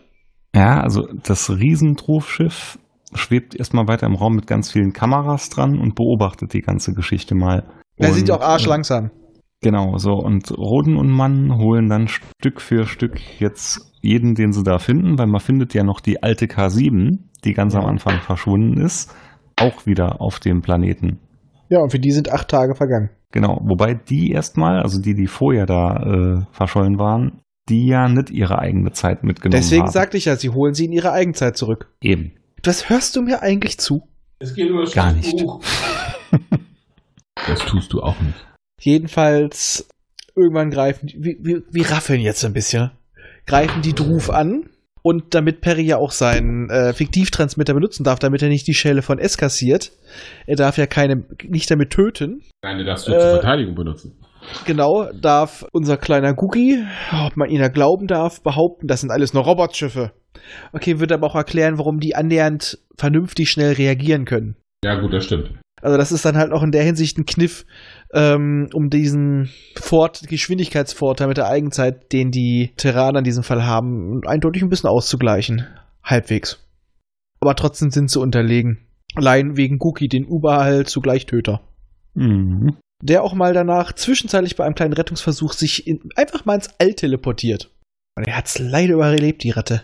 B: Ja, also das Riesentrufschiff schwebt erstmal weiter im Raum mit ganz vielen Kameras dran und beobachtet die ganze Geschichte mal.
A: Er
B: Und,
A: sieht auch
B: äh,
A: arschlangsam.
B: Genau, so. Und Roden und Mann holen dann Stück für Stück jetzt jeden, den sie da finden, weil man findet ja noch die alte K7, die ganz am Anfang verschwunden ist, auch wieder auf dem Planeten.
A: Ja, und für die sind acht Tage vergangen.
B: Genau, wobei die erstmal, also die, die vorher da äh, verschollen waren, die ja nicht ihre eigene Zeit mitgenommen
A: Deswegen
B: haben.
A: sagte ich ja, sie holen sie in ihre Eigenzeit zurück.
B: Eben.
A: Was hörst du mir eigentlich zu?
C: Es geht über das
B: Gar nicht.
C: Buch. Das tust du auch nicht.
A: Jedenfalls, irgendwann greifen, die- wir, wir, wir raffeln jetzt ein bisschen, greifen die Druf an. Und damit Perry ja auch seinen äh, Fiktivtransmitter benutzen darf, damit er nicht die Schelle von S kassiert, er darf ja keine, nicht damit töten.
C: Nein, du darfst du
A: Äh,
C: zur Verteidigung benutzen.
A: Genau, darf unser kleiner Googie, ob man ihn da glauben darf, behaupten, das sind alles nur Robotschiffe. Okay, wird aber auch erklären, warum die annähernd vernünftig schnell reagieren können.
C: Ja, gut, das stimmt.
A: Also das ist dann halt auch in der Hinsicht ein Kniff, ähm, um diesen Fort Geschwindigkeitsvorteil mit der Eigenzeit, den die Terraner in diesem Fall haben, eindeutig ein bisschen auszugleichen. Halbwegs. Aber trotzdem sind sie unterlegen. Allein wegen Gookie, den überall zugleich Töter.
B: Mhm.
A: Der auch mal danach zwischenzeitlich bei einem kleinen Rettungsversuch sich in, einfach mal ins All teleportiert. Und er hat's leider überlebt, die Ratte.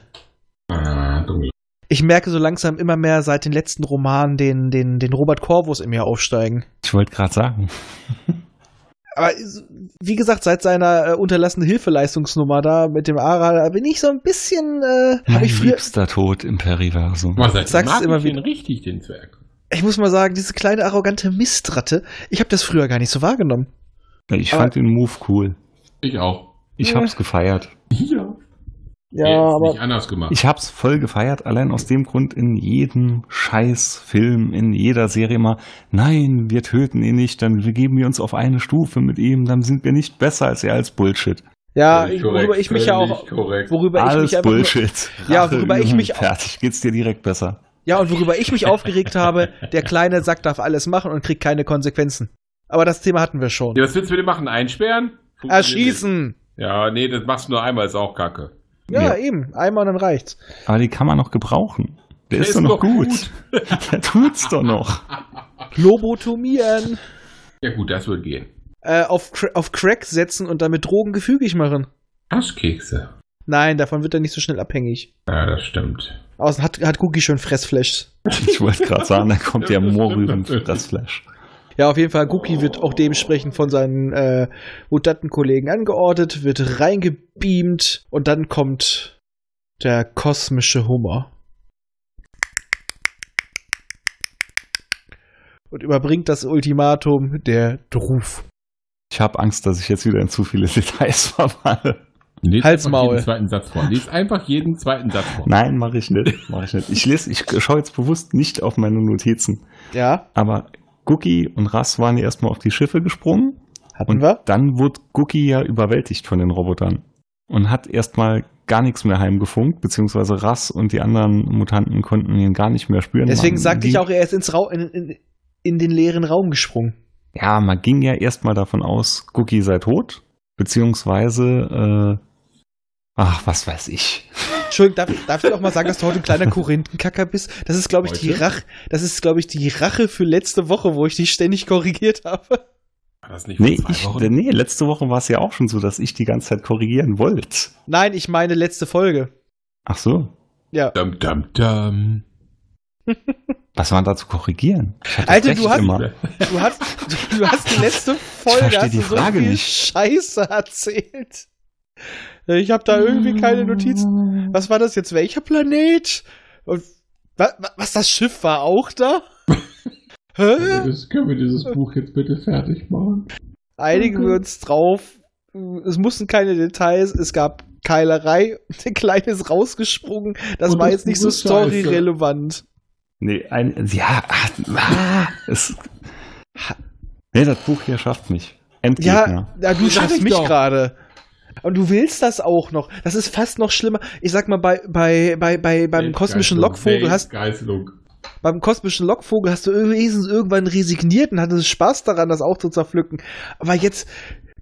C: Ah, dunkel.
A: Ich merke so langsam immer mehr seit den letzten Romanen den, den, den Robert Corvus in mir aufsteigen.
B: Ich wollte gerade sagen.
A: Aber wie gesagt, seit seiner äh, unterlassene Hilfeleistungsnummer da mit dem Ara, da bin ich so ein bisschen, äh, habe
B: Mein
A: ich früher,
B: liebster Tod im Periversum.
C: Was sagt
A: Sag's immer
C: ich
A: wieder.
C: richtig, den Zwerg?
A: ich muss mal sagen, diese kleine arrogante Mistratte, ich habe das früher gar nicht so wahrgenommen.
B: Ich
A: Aber-
B: fand den Move cool.
C: Ich auch.
B: Ich
A: Ja.
B: hab's gefeiert.
C: Ja.
A: Ja,
C: Jetzt
A: aber
C: nicht anders gemacht.
B: Ich hab's voll gefeiert, allein aus dem Grund in jedem Scheißfilm, in jeder Serie immer, nein, wir töten ihn nicht, dann begeben wir uns auf eine Stufe mit ihm, dann sind wir nicht besser als er als Bullshit.
A: ja, ich, worüber ich mich ja auch,
C: korrekt.
A: worüber ich
B: Alles
A: mich einfach nur,
B: Bullshit.
A: Ja, worüber ich mich auch-
B: Fertig, geht's dir direkt besser.
A: ja und worüber ich mich aufgeregt habe, der kleine Sack darf alles machen und kriegt keine Konsequenzen. Aber das Thema hatten wir schon.
C: Ja, was willst du mit dem machen? Einsperren?
A: Erschießen.
C: Ja, nee, das machst du nur einmal, ist auch kacke.
A: Ja,
B: Ja.
A: eben, einmal und dann reicht's.
B: Aber die kann man noch gebrauchen. Der,
C: Der
B: ist,
C: ist
B: doch noch
C: doch
B: gut. Der tut's doch noch.
A: Lobotomieren.
C: Ja gut, das wird gehen.
A: Äh, auf, auf Crack setzen und damit Drogen gefügig machen.
C: Aschkekse.
A: Nein, davon wird er nicht so schnell abhängig.
C: Ja, das stimmt.
A: Außen hat, hat Cookie schon Fressflash.
B: Ich wollte gerade sagen, da kommt der Moorrüben für das Flash.
A: Ja, auf jeden Fall, Guki wird auch dementsprechend von seinen äh, Mutantenkollegen angeordnet, wird reingebeamt und dann kommt der kosmische Hummer. Und überbringt das Ultimatum der Druf.
B: Ich habe Angst, dass ich jetzt wieder in zu viele Details verfalle.
C: Lies
A: Halsmaul.
C: Jeden zweiten Satz vor. Lies einfach jeden zweiten Satz vor.
B: Nein, mache ich nicht. Mach ich. Ich ich schaue jetzt bewusst nicht auf meine Notizen.
A: Ja.
B: Aber Guki und Rass waren ja erstmal auf die Schiffe gesprungen.
A: hatten
B: Und
A: wir.
B: dann wurde Guki ja überwältigt von den Robotern und hat erstmal gar nichts mehr heimgefunkt, beziehungsweise Rass und die anderen Mutanten konnten ihn gar nicht mehr spüren.
A: Deswegen
B: Man
A: sagte ich auch, er ist ins Ra in, in, in den leeren Raum gesprungen.
B: Ja, man ging ja erstmal davon aus, Guki sei tot, beziehungsweise, äh, ach, was weiß ich.
A: Entschuldigung, darf, darf ich auch mal sagen, dass du heute ein kleiner Korinthenkacker bist? Das ist, glaube ich, die? Rache. Das ist, glaube ich, die Rache für letzte Woche, wo ich dich ständig korrigiert habe.
C: War das nicht
B: Nee, ich, nee, letzte Woche war es ja auch schon so, dass ich die ganze Zeit korrigieren wollte.
A: Nein, ich meine letzte Folge.
B: Ach so.
A: Ja.
C: Dum, dum, dum.
B: Was war da zu korrigieren? Ich
A: Alter, du hast-. Du hast, du hast die letzte Folge hast
B: die
A: du so
B: Frage
A: viel
B: nicht.
A: Scheiße erzählt. Ich habe da irgendwie keine Notizen. Was war das jetzt? Welcher Planet? Und was, was das Schiff war auch da? Hä?
C: Das, können wir dieses Buch jetzt bitte fertig machen?
A: Einigen wir uns drauf. Es mussten keine Details, es gab Keilerei. Der Kleine ist rausgesprungen. Das
C: Und
A: war
C: das
A: jetzt nicht so storyrelevant.
B: Nee, ein, ja, ah, ah, es, nee, das Buch hier schafft mich. Endgegner.
A: Ja, ja, du schaffst
C: ich
A: mich
C: doch.
A: gerade. Und du willst das auch noch. Das ist fast noch schlimmer. Ich sag mal, bei, bei, bei, bei, beim kosmischen Lockvogel hast,
C: Geißelung.
A: beim kosmischen Lockvogel hast du wenigstens irgendwann resigniert und hattest Spaß daran, das auch zu zerpflücken. Aber jetzt,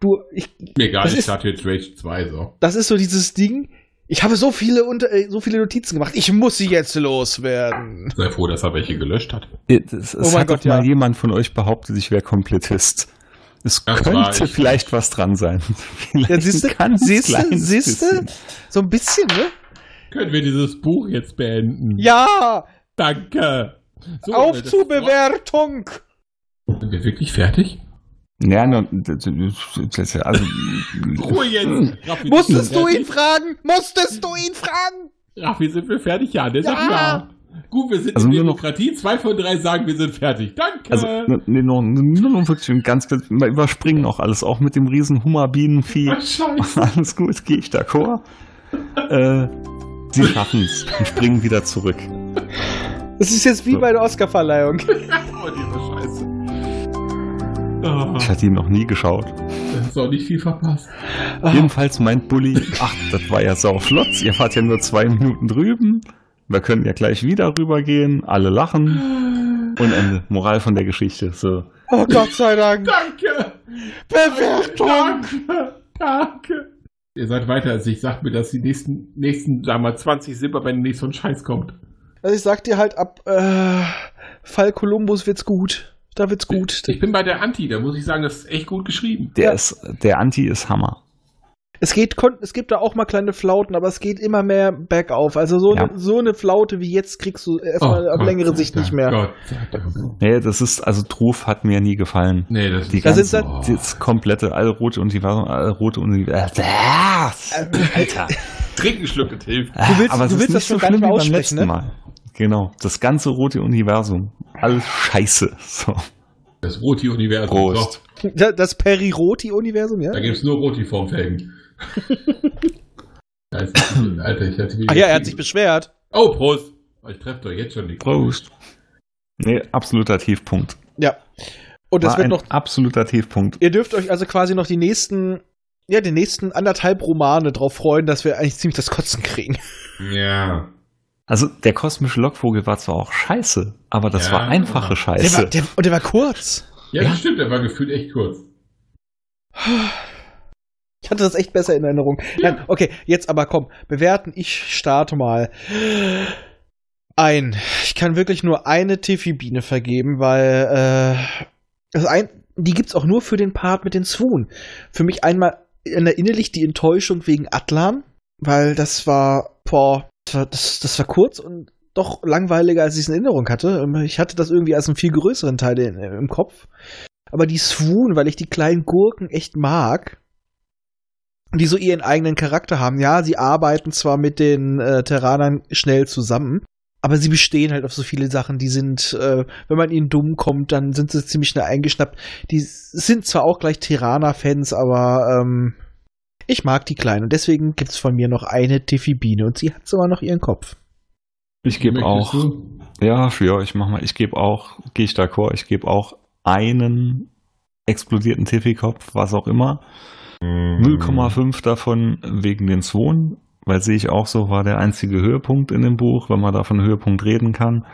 A: du, ich,
C: Mir egal,
A: Das
C: ich
A: ist-
C: starte jetzt Rage 2 so.
A: das ist so dieses Ding. Ich habe so viele unter, äh, so viele Notizen gemacht. Ich muss sie jetzt loswerden.
C: Sei froh, dass er welche gelöscht hat.
B: Es, es
A: Oh mein
B: hat
A: Gott,
B: doch mal
A: ja.
B: jemand von euch behauptet, ich wäre Komplettist. Es
C: Das
B: könnte
C: ich.
B: vielleicht was dran sein. Vielleicht
A: Ja, siehste, siehste, siehste, so ein bisschen, ne?
C: Können wir dieses Buch jetzt beenden?
A: Ja,
C: Danke. So,
A: auf zur Bewertung.
C: Sind wir wirklich fertig?
B: Ja, das- also,
C: Ruhe jetzt. Raffi,
A: Musstest du ihn fragen? Musstest du ihn fragen?
C: Raffi, sind wir fertig? Ja, der sagt
A: Ja.
C: Gut, wir sind
B: Also
C: in
B: nur noch-
C: Demokratie. Zwei von drei sagen, wir sind fertig. Danke.
B: also nee, nur, nur noch wirklich ganz, wir überspringen auch alles, auch mit dem riesen Hummerbienenvieh.
C: Ach, Scheiße.
B: Alles gut, gehe ich d'accord. Äh, sie schaffen's und springen wieder zurück.
A: Das ist jetzt wie
B: So.
A: bei der Oscarverleihung.
C: Oh, diese Scheiße. Oh,
B: Ich hatte ihn noch nie geschaut.
C: das ist auch nicht viel verpasst.
B: Jedenfalls meint Bully, ach, das war ja sau flott, ihr wart ja nur zwei Minuten drüben. Wir können ja gleich wieder rübergehen, alle lachen. Und Ende. Moral von der Geschichte. So.
A: Oh Gott sei Dank.
C: Danke.
A: Bewertung.
C: Danke. Danke. Ihr seid weiter als ich. Sagt mir, dass die nächsten, nächsten, sagen wir mal, 20 Silber, wenn nicht so ein Scheiß kommt.
A: Also ich sag dir halt ab äh, Fall Columbus wird's gut. Da wird's gut.
C: Ich bin bei der Anti, da muss ich sagen, das ist echt gut geschrieben.
B: Der
A: Ja.
B: ist, der Anti ist Hammer.
A: Es geht, es gibt da auch mal kleine Flauten, aber es geht immer mehr bergauf. Also so,
B: Ja.
A: eine, so eine Flaute wie jetzt kriegst du erstmal
C: Oh,
A: auf längere Sicht nicht mehr.
C: Gott.
B: Nee, das ist, also Truf hat mir nie gefallen.
C: Nee, das
B: Die
C: ist
A: Da sind
B: ganze,
A: dann-
B: das komplette allrote Universum, allrote Universum. Alter.
C: Trink einen Schluck, das hilft.
A: Du willst-
B: Aber es
A: du
B: ist
A: willst
B: nicht
A: das schon
B: so
A: gar nicht
B: schlimm
A: mehr
B: wie beim
A: aussprechen,
B: letzten
A: ne?
B: Mal. Genau. Das ganze rote Universum. Alles scheiße. So.
C: Das Roti-Universum.
B: Prost.
A: Das Periroti-Universum, ja?
C: da gibt's nur Roti-Formfelgen. Scheiße, Alter, ich hatte
A: Ach ja, er hat sich beschwert.
C: Oh, Prost. Ich treffe doch jetzt schon nichts.
B: Prost. Nee, absoluter Tiefpunkt.
A: Ja. Und das
B: War
A: wird
B: ein
A: noch.
B: absoluter Tiefpunkt.
A: Ihr dürft euch also quasi noch die nächsten, ja, die nächsten anderthalb Romane drauf freuen, dass wir eigentlich ziemlich das Kotzen kriegen.
C: Ja.
B: Also der kosmische Lockvogel war zwar auch scheiße, aber das
C: Ja,
B: war einfache
C: aber-
A: Der
B: Scheiße.
A: war, der, und der war kurz.
C: Ja,
B: Ja.
C: das stimmt, der war gefühlt echt kurz.
A: Ich hatte das echt besser in Erinnerung. Nein, okay, jetzt aber komm, bewerten. Ich starte mal ein. Ich kann wirklich nur eine Tiffy-Biene vergeben, weil äh, das ein, die gibt's auch nur für den Part mit den Swoon. Für mich einmal innerlich die Enttäuschung wegen Atlan, weil das war, boah, das war, das, das war kurz und doch langweiliger, als ich es in Erinnerung hatte. Ich hatte das irgendwie als einen viel größeren Teil in, im Kopf. Aber die Swoon, weil ich die kleinen Gurken echt mag, die so ihren eigenen Charakter haben. Ja, sie arbeiten zwar mit den äh, Terranern schnell zusammen, aber sie bestehen halt auf so viele Sachen, die sind, äh, wenn man ihnen dumm kommt, dann sind sie ziemlich schnell eingeschnappt. Die sind zwar auch gleich Tirana-Fans, aber ähm, ich mag die Kleinen und deswegen gibt's von mir noch eine Tiffy-Biene und sie hat sogar noch ihren Kopf.
B: Ich gebe auch,
C: du?
B: ja, ja, ich mach mal, ich gebe auch, gehe ich d'accord, ich gebe auch einen explodierten Tiffy-Kopf, was auch immer.
C: Mhm.
B: 0,5 davon wegen den Zwonen, weil sehe ich auch so, war der einzige Höhepunkt in dem Buch, wenn man da von Höhepunkt reden kann.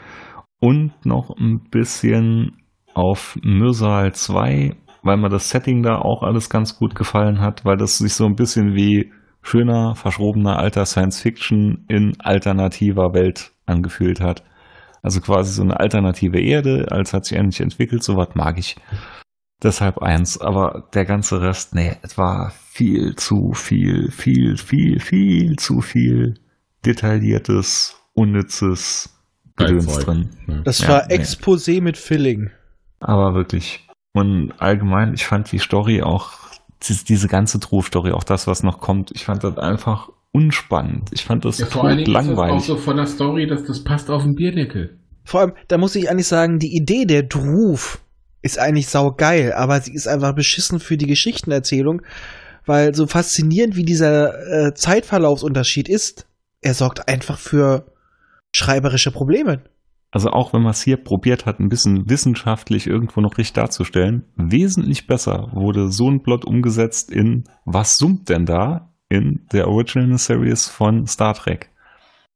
B: Und noch ein bisschen auf Myrsal 2, weil mir das Setting da auch alles ganz gut gefallen hat, weil das sich so ein bisschen wie schöner, verschrobener alter Science Fiction in alternativer Welt angefühlt hat. Also quasi so eine alternative Erde, als hat sich endlich entwickelt, sowas mag ich. Deshalb eins, aber der ganze Rest, nee, es war viel zu viel, viel, viel, viel zu viel detailliertes, unnützes Gedöns drin.
A: Das
B: Ja,
A: war
B: nee.
A: Exposé mit Filling.
B: Aber wirklich. Und allgemein, ich fand die Story auch, diese, ganze True-Story, auch das, was noch kommt, ich fand das einfach unspannend. Ich fand das
C: Ja, vor allen Dingen ist das auch
B: langweilig.
C: so von der Story, dass das passt auf den Bierdeckel.
A: Vor allem, da muss ich eigentlich sagen, die Idee der Druf ist eigentlich saugeil, aber sie ist einfach beschissen für die Geschichtenerzählung, weil so faszinierend wie dieser äh, Zeitverlaufsunterschied ist, er sorgt einfach für schreiberische Probleme.
B: Also auch wenn man es hier probiert hat, ein bisschen wissenschaftlich irgendwo noch richtig darzustellen, wesentlich besser wurde so ein Plot umgesetzt in Was summt denn da? in der Original Series von Star Trek.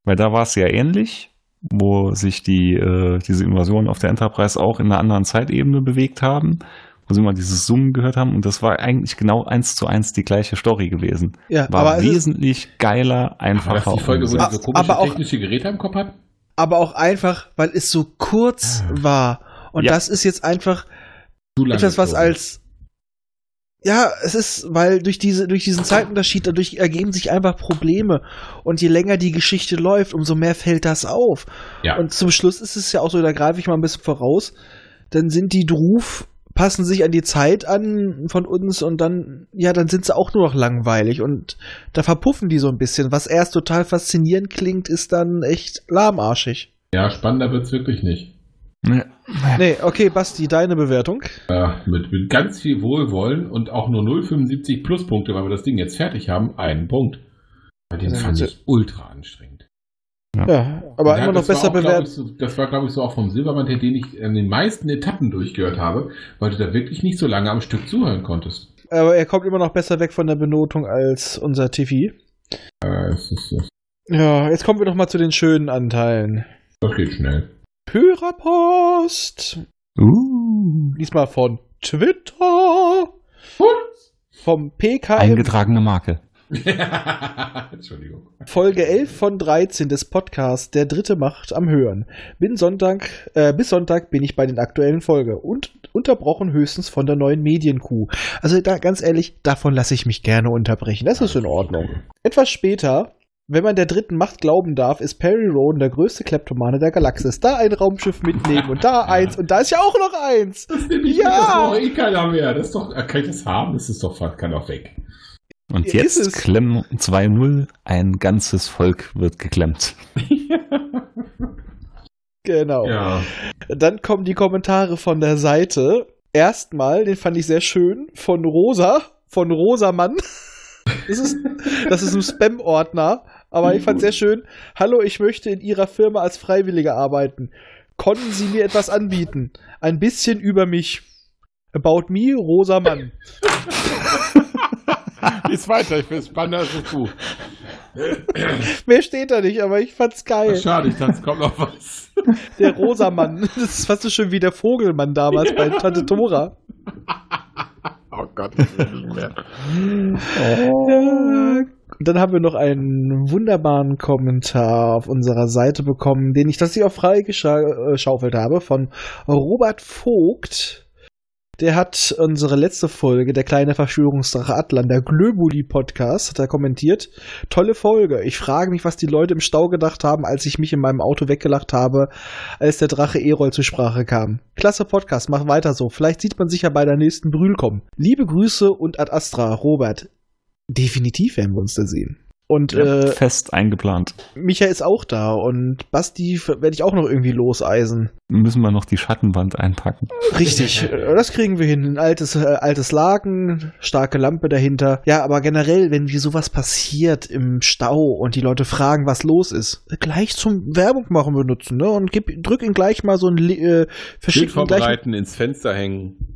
B: Weil da war es ja ähnlich, wo sich die, äh, diese Invasionen auf der Enterprise auch in einer anderen Zeitebene bewegt haben, wo sie mal dieses Summen gehört haben und das war eigentlich genau eins zu eins die gleiche Story gewesen.
A: Ja,
B: War
A: aber,
B: wesentlich geiler, einfacher.
C: das die Folge, wo die so komische
A: Aber auch-
C: technische Geräte am Kopf hat?
A: aber auch einfach, weil es so kurz war. Und
B: Ja.
A: das ist jetzt einfach etwas, was als ja, es ist, weil durch diese, durch diesen Zeitunterschied dadurch ergeben sich einfach Probleme. Und je länger die Geschichte läuft, umso mehr fällt das auf.
C: Ja.
A: Und zum Schluss ist es ja auch so, da greife ich mal ein bisschen voraus, dann sind die Druf, passen sich an die Zeit an von uns und dann, ja, dann sind sie auch nur noch langweilig und da verpuffen die so ein bisschen. Was erst total faszinierend klingt, ist dann echt lahmarschig.
C: ja, spannender wird's wirklich nicht.
B: Nee.
A: Nee, okay, Basti, deine Bewertung.
C: Ja, mit, mit ganz viel Wohlwollen und auch nur 0,75 Pluspunkte, weil wir das Ding jetzt fertig haben, einen Punkt. Bei den
A: Also,
C: fand
A: also-
C: ich ultra anstrengend.
A: Ja, aber
C: Ja,
A: immer noch besser bewertet.
C: so, das war, glaube ich, so auch vom Silbermann, der den ich an den meisten Etappen durchgehört habe, weil du da wirklich nicht so lange am Stück zuhören konntest.
A: Aber er kommt immer noch besser weg von der Benotung als unser Tiffy.
C: Äh, es ist, es,
A: Ja, jetzt kommen wir noch mal zu den schönen Anteilen.
C: das geht schnell.
A: Hörerpost.
B: Uh,
A: Diesmal von Twitter. Vom PKM.
B: eingetragene Marke.
C: Entschuldigung.
A: Folge 11 von 13 des Podcasts Der Dritte Macht am Hören. Bin Sonntag, äh, bis Sonntag bin ich bei den aktuellen Folge und unterbrochen höchstens von der neuen Medienkuh. Also da, ganz ehrlich, davon lasse ich mich gerne unterbrechen. Das ist in Ordnung. Etwas später, wenn man der dritten Macht glauben darf, ist Perry Rowan der größte Kleptomane der Galaxis. Da ein Raumschiff mitnehmen und da eins und da ist ja auch noch eins.
C: Das nehme ich
A: Ja.
C: mit, das eh keiner mehr. Das ist doch, äh, kann ich das haben? Das ist doch, kann doch weg.
B: Und
A: Ja,
B: jetzt. Klemm 2-0, ein ganzes Volk wird geklemmt.
A: Genau.
C: Ja.
A: Dann kommen die Kommentare von der Seite. Erstmal, den fand ich sehr schön, von Rosa, von Rosamann. Das ist, das ist ein Spam-Ordner, aber ich fand sehr schön. Hallo, ich möchte in Ihrer Firma als Freiwilliger arbeiten. Konnten Sie mir etwas anbieten? Ein bisschen über mich. About me, Rosamann.
C: Lies weiter, ich bin spannender als das Buch.
A: Mehr steht da nicht, aber ich fand's geil.
C: Schade, ich dachte, es kommt noch was.
A: Der Rosamann. Das ist fast so schön wie der Vogelmann damals bei Tante Tora.
C: Oh Gott, ich will nicht mehr.
A: Ja. Und dann haben wir noch einen wunderbaren Kommentar auf unserer Seite bekommen, den ich tatsächlich auch freigeschaufelt habe, von Robert Vogt. Der hat unsere letzte Folge, der kleine Verschwörungsdrache Atlan, der Glöbuli-Podcast, hat er kommentiert. Tolle Folge. Ich frage mich, was die Leute im Stau gedacht haben, als ich mich in meinem Auto weggelacht habe, als der Drache Erol zur Sprache kam. Klasse Podcast, mach weiter so. Vielleicht sieht man sich ja bei der nächsten Brühl kommen. Liebe Grüße und Ad Astra, Robert. Definitiv werden wir uns da sehen. Und
B: Ja,
A: äh,
B: fest eingeplant.
A: Micha ist auch da und Basti werde ich auch noch irgendwie loseisen.
B: Müssen wir noch die Schattenwand einpacken.
A: Richtig, äh, das kriegen wir hin. Ein altes, äh, altes Laken, starke Lampe dahinter. Ja, aber generell, wenn wie sowas passiert im Stau und die Leute fragen, was los ist, gleich zum Werbung machen benutzen, ne? Und gib, drück ihn gleich mal so ein äh,
C: Schild
A: verschick ihn gleich,
C: vorbereiten, ins Fenster hängen.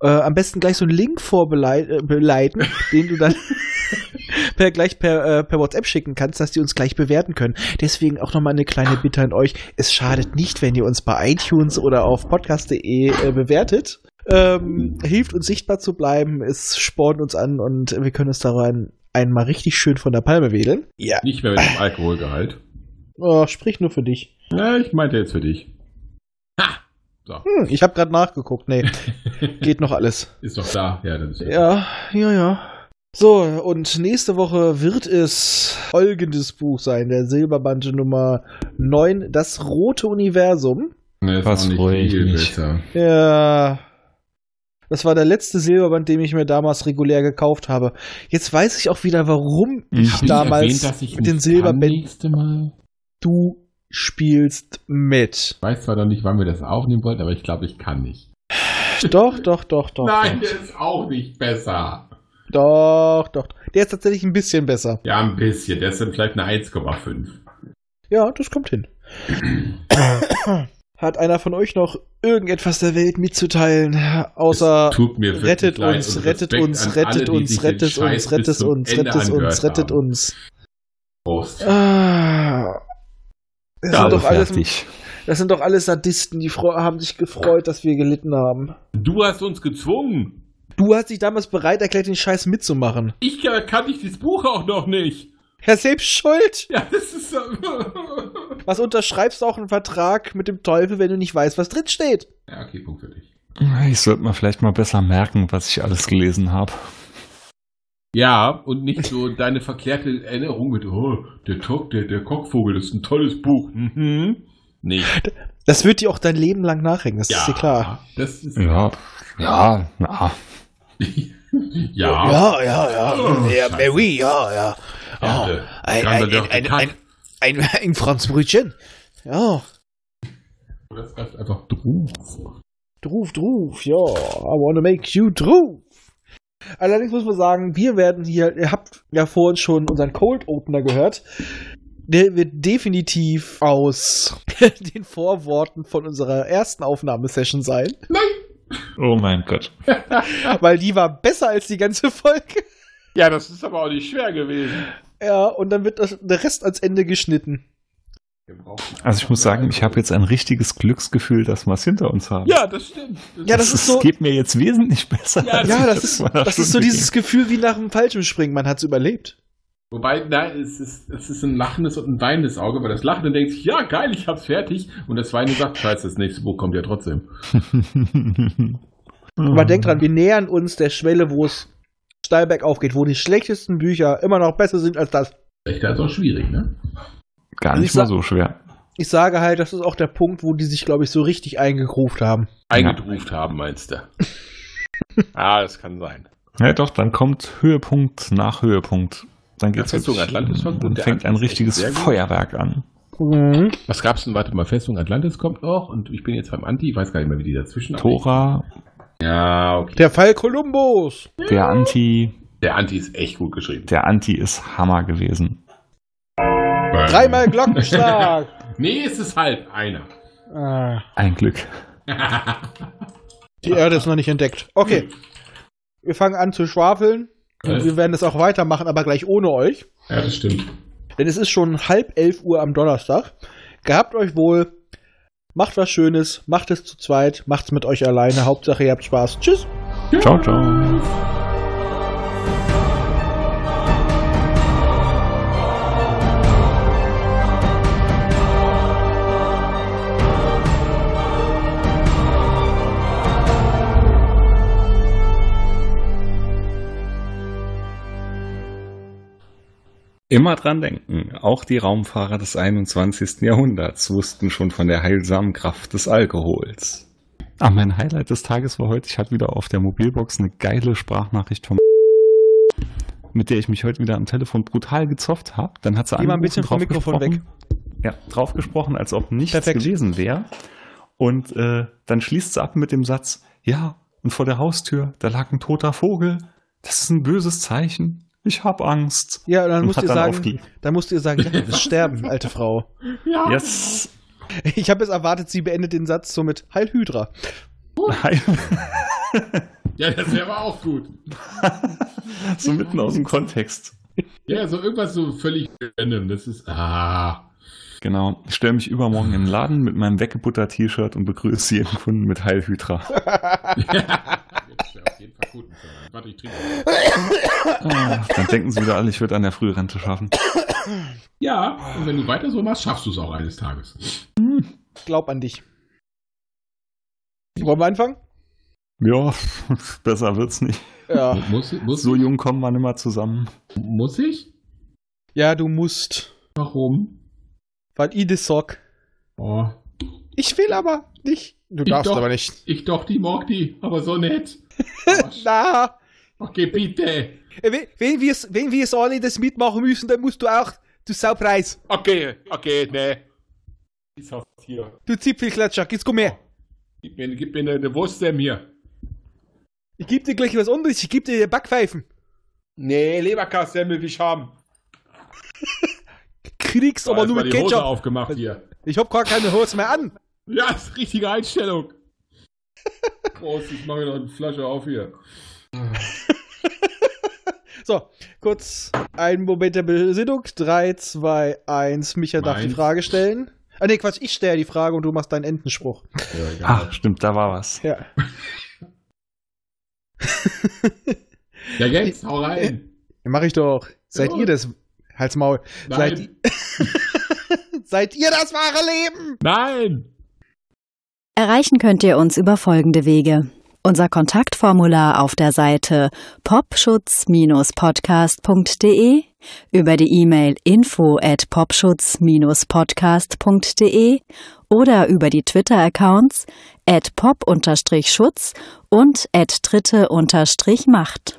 A: Äh, am besten gleich so einen Link vorbeleiten, äh, den du dann per, gleich per, äh, per WhatsApp schicken kannst, dass die uns gleich bewerten können. Deswegen auch nochmal eine kleine Bitte an euch. Es schadet nicht, wenn ihr uns bei iTunes oder auf podcast.de äh, bewertet. Ähm, hilft uns sichtbar zu bleiben, es spornt uns an und wir können uns daran einmal richtig schön von der Palme wedeln. Ja.
C: Nicht mehr mit dem Alkoholgehalt.
A: Oh, sprich nur für dich.
C: Ja, ich meinte jetzt für dich. So,
A: Hm, ich habe gerade nachgeguckt. Nee, geht noch alles.
C: ist doch da. Ja, dann ist
A: Ja, ja, ja. So, und nächste Woche wird es folgendes Buch sein, der Silberband Nummer 9, Das Rote Universum.
C: Ne, ist
B: Was
C: nicht
B: ich
C: besser.
A: Ja. Das war der letzte Silberband, den ich mir damals regulär gekauft habe. Jetzt weiß ich auch wieder, warum ich
C: Hab ich
A: damals
C: erwähnt, ich
A: mit den
C: nicht
A: Silberbänden.
C: kann nächste Mal.
A: Du spielst mit.
C: Ich weiß zwar noch nicht, wann wir das aufnehmen wollten, aber ich glaube, ich kann nicht.
A: Doch, doch, doch, doch.
C: Nein, der ist auch nicht besser.
A: Doch, doch. Der ist tatsächlich ein bisschen besser.
C: Ja, ein bisschen. Der ist dann vielleicht eine 1,5.
A: Ja, das kommt hin. Hat einer von euch noch irgendetwas der Welt mitzuteilen? Außer
C: tut mir
A: rettet uns, rettet uns, rettet
C: alle,
A: uns, rettet uns, rettet uns, rettet uns, rettet uns.
C: Prost.
A: Ah. Das sind,
B: Gabe
A: doch alles, das sind doch alles Sadisten, die haben sich gefreut, dass wir gelitten haben.
C: Du hast uns gezwungen.
A: Du hast dich damals bereit erklärt, den Scheiß mitzumachen.
C: Ich äh, kannte dieses Buch auch noch nicht.
A: Herr selbst schuld.
C: Ja, das ist so.
A: Was unterschreibst du auch einen Vertrag mit dem Teufel, wenn du nicht weißt, was drin steht?
C: ja, okay, Punkt für dich.
B: Ich sollte mal vielleicht mal besser merken, was ich alles gelesen habe.
C: Ja, und nicht so deine verklärte Erinnerung mit, oh, der, Tok, der, der Kockvogel, das ist ein tolles Buch. Mhm. Nee.
A: Das wird dir auch dein Leben lang nachhängen, das ist dir klar.
C: Das ist.
B: Ja, ja, na.
C: ja.
A: Ja, ja, ja.
C: Oh,
A: ja. Mary, ja, ja.
C: Ja,
A: Oh, ein, ein, ein, ein, ein, ein Franzbrötchen. Ja.
C: Das heißt einfach Druf.
A: Druf, Druf, ja. I wanna make you Druf. Allerdings muss man sagen, wir werden hier, ihr habt ja vorhin schon unseren Cold Opener gehört. Der wird definitiv aus den Vorworten von unserer ersten Aufnahmesession sein,
B: Oh mein Gott.
A: weil die war besser als die ganze Folge.
C: Ja, das ist aber auch nicht schwer gewesen.
A: Ja, und dann wird das, der Rest ans Ende geschnitten.
B: Also ich muss sagen, ich habe jetzt ein richtiges Glücksgefühl, dass wir es hinter uns haben.
C: Ja, das stimmt.
A: Ja, das ist so.
B: geht mir jetzt wesentlich besser.
C: Ja,
B: als
A: Ja, das
B: das
A: ist, das ist so dieses Gefühl wie nach einem Fallschirmspringen. Man hat es überlebt.
C: Wobei, nein, es ist, es ist ein lachendes und ein weinendes Auge, weil das Lachende denkt sich, ja, geil, ich hab's fertig. Und das Weinende sagt, scheiße, das nächste Buch kommt ja trotzdem.
A: Aber denkt dran, wir nähern uns der Schwelle, wo es steil bergauf geht, wo die schlechtesten Bücher immer noch besser sind als das.
C: Echt, das ist auch schwierig, ne?
B: Gar
A: Also
B: nicht
A: ich
B: mal so schwer.
A: Ich sage halt, das ist auch der Punkt, wo die sich, glaube ich, so richtig eingegruft haben.
C: Eingedruft haben, meinst du? ah, das kann sein.
B: Ja, doch, dann kommt Höhepunkt nach Höhepunkt. Dann geht's
C: Ja, Festung Atlantis gut.
B: Dann
C: Der
B: fängt ein
C: Atlantis
B: richtiges. Feuerwerk an.
A: Mhm.
C: Was gab's denn? Warte mal, Festung Atlantis kommt noch und ich bin jetzt beim Anti, ich weiß gar nicht mehr, wie die dazwischen
B: Tora,
C: Ja, okay.
A: Der Fall Kolumbus.
B: der Anti,
C: Der Anti ist echt gut geschrieben.
B: der Anti ist Hammer gewesen.
A: Dreimal Glockenschlag.
C: Nee, es ist halt einer.
A: ah,
B: Ein Glück.
A: die Erde ist noch nicht entdeckt. Okay. Wir fangen an zu schwafeln. Und wir werden es auch weitermachen, aber gleich ohne euch.
C: Ja, das stimmt.
A: Denn es ist schon halb elf Uhr am Donnerstag. Gehabt euch wohl. Macht was Schönes. Macht es zu zweit. Macht's mit euch alleine. Hauptsache ihr habt Spaß. Tschüss.
B: Ciao, ciao. Immer dran denken, auch die Raumfahrer des 21. Jahrhunderts wussten schon von der heilsamen Kraft des Alkohols. Ah, mein Highlight des Tages war heute, ich hatte wieder auf der Mobilbox eine geile Sprachnachricht vom mit der ich mich heute wieder am Telefon brutal gezofft habe. Dann hat sie
A: mal ein bisschen vom
B: drauf
A: Mikrofon weg.
B: gesprochen. Ja, drauf gesprochen, als ob nichts
A: Perfekt.
B: gewesen wäre. Und äh, dann schließt sie ab mit dem Satz, ja, und vor der Haustür, da lag ein toter Vogel. Das ist ein böses Zeichen. Ich hab Angst.
A: Ja, und dann musst
B: dann
A: sagen, dann musst du ihr sagen, ja, du wirst sterben, alte Frau.
C: Ja.
B: Yes.
A: Ich habe es erwartet, sie beendet den Satz so mit Heil Hydra.
B: Nein.
C: Ja, das wäre aber auch gut.
B: so mitten aus dem Kontext.
C: Ja, so irgendwas so völlig random. Das ist. Ah.
B: Genau. Ich stelle mich übermorgen in den Laden mit meinem Weggebutter-T-Shirt und begrüße jeden Kunden mit Heil Hydra.
C: Jetzt ist auf jeden Fall gut. Warte, ich trinke.
B: Ah, Dann denken sie wieder alle, ich würde an der Frührente schaffen.
C: Ja, und wenn du weiter so machst, schaffst du es auch eines Tages.
A: Glaub an dich. Wollen wir anfangen?
B: Ja, besser wird's nicht.
A: Ja.
C: Muss, muss,
B: So jung kommen wir nimmer zusammen.
C: muss ich?
A: Ja, du musst.
C: Warum?
A: Weil ich das sag.
C: Oh,
A: Ich will aber nicht. Du
C: Ich
A: darfst
C: doch.
A: aber nicht.
C: ich doch, die mag die, aber so nett. Oh,
A: Na,
C: okay, bitte.
A: wenn, wenn wir wenn wir es alle das mitmachen müssen, dann musst du auch, du Saupreis,
C: Okay, okay, ne. Ich hab's hier.
A: du Zipfelklatscher, jetzt komm her.
C: Gib mir, gib mir eine, eine Wurstsem hier.
A: Ich geb dir gleich was anderes, ich geb dir Backpfeifen.
C: Nee, Leberkassemmel will ich haben.
A: Kriegst aber nur mit
C: die Hose
A: Ketchup.
C: aufgemacht hier.
A: Ich hab gar keine Hose mehr an.
C: Ja, ist richtige Einstellung. Prost, ich mache mir noch eine Flasche auf hier.
A: So, kurz einen Moment der Besinnung. 3, 2, 1. Micha darf die. Frage stellen. Ah, nee, Quatsch, ich stelle die Frage und du machst deinen Entenspruch.
C: Ja, egal.
B: Ach, stimmt, da war was.
A: Ja.
C: Ja, jetzt, hau rein.
A: Mach ich doch. Seid
C: Ja.
A: ihr das? Halt's Maul. Seid,
C: Nein.
A: seid ihr das wahre Leben?
C: Nein.
D: Erreichen könnt ihr uns über folgende Wege. Unser Kontaktformular auf der Seite popschutz-podcast.de, über die E-Mail info at popschutz-podcast.de oder über die Twitter-Accounts at pop-schutz und at dritte-macht.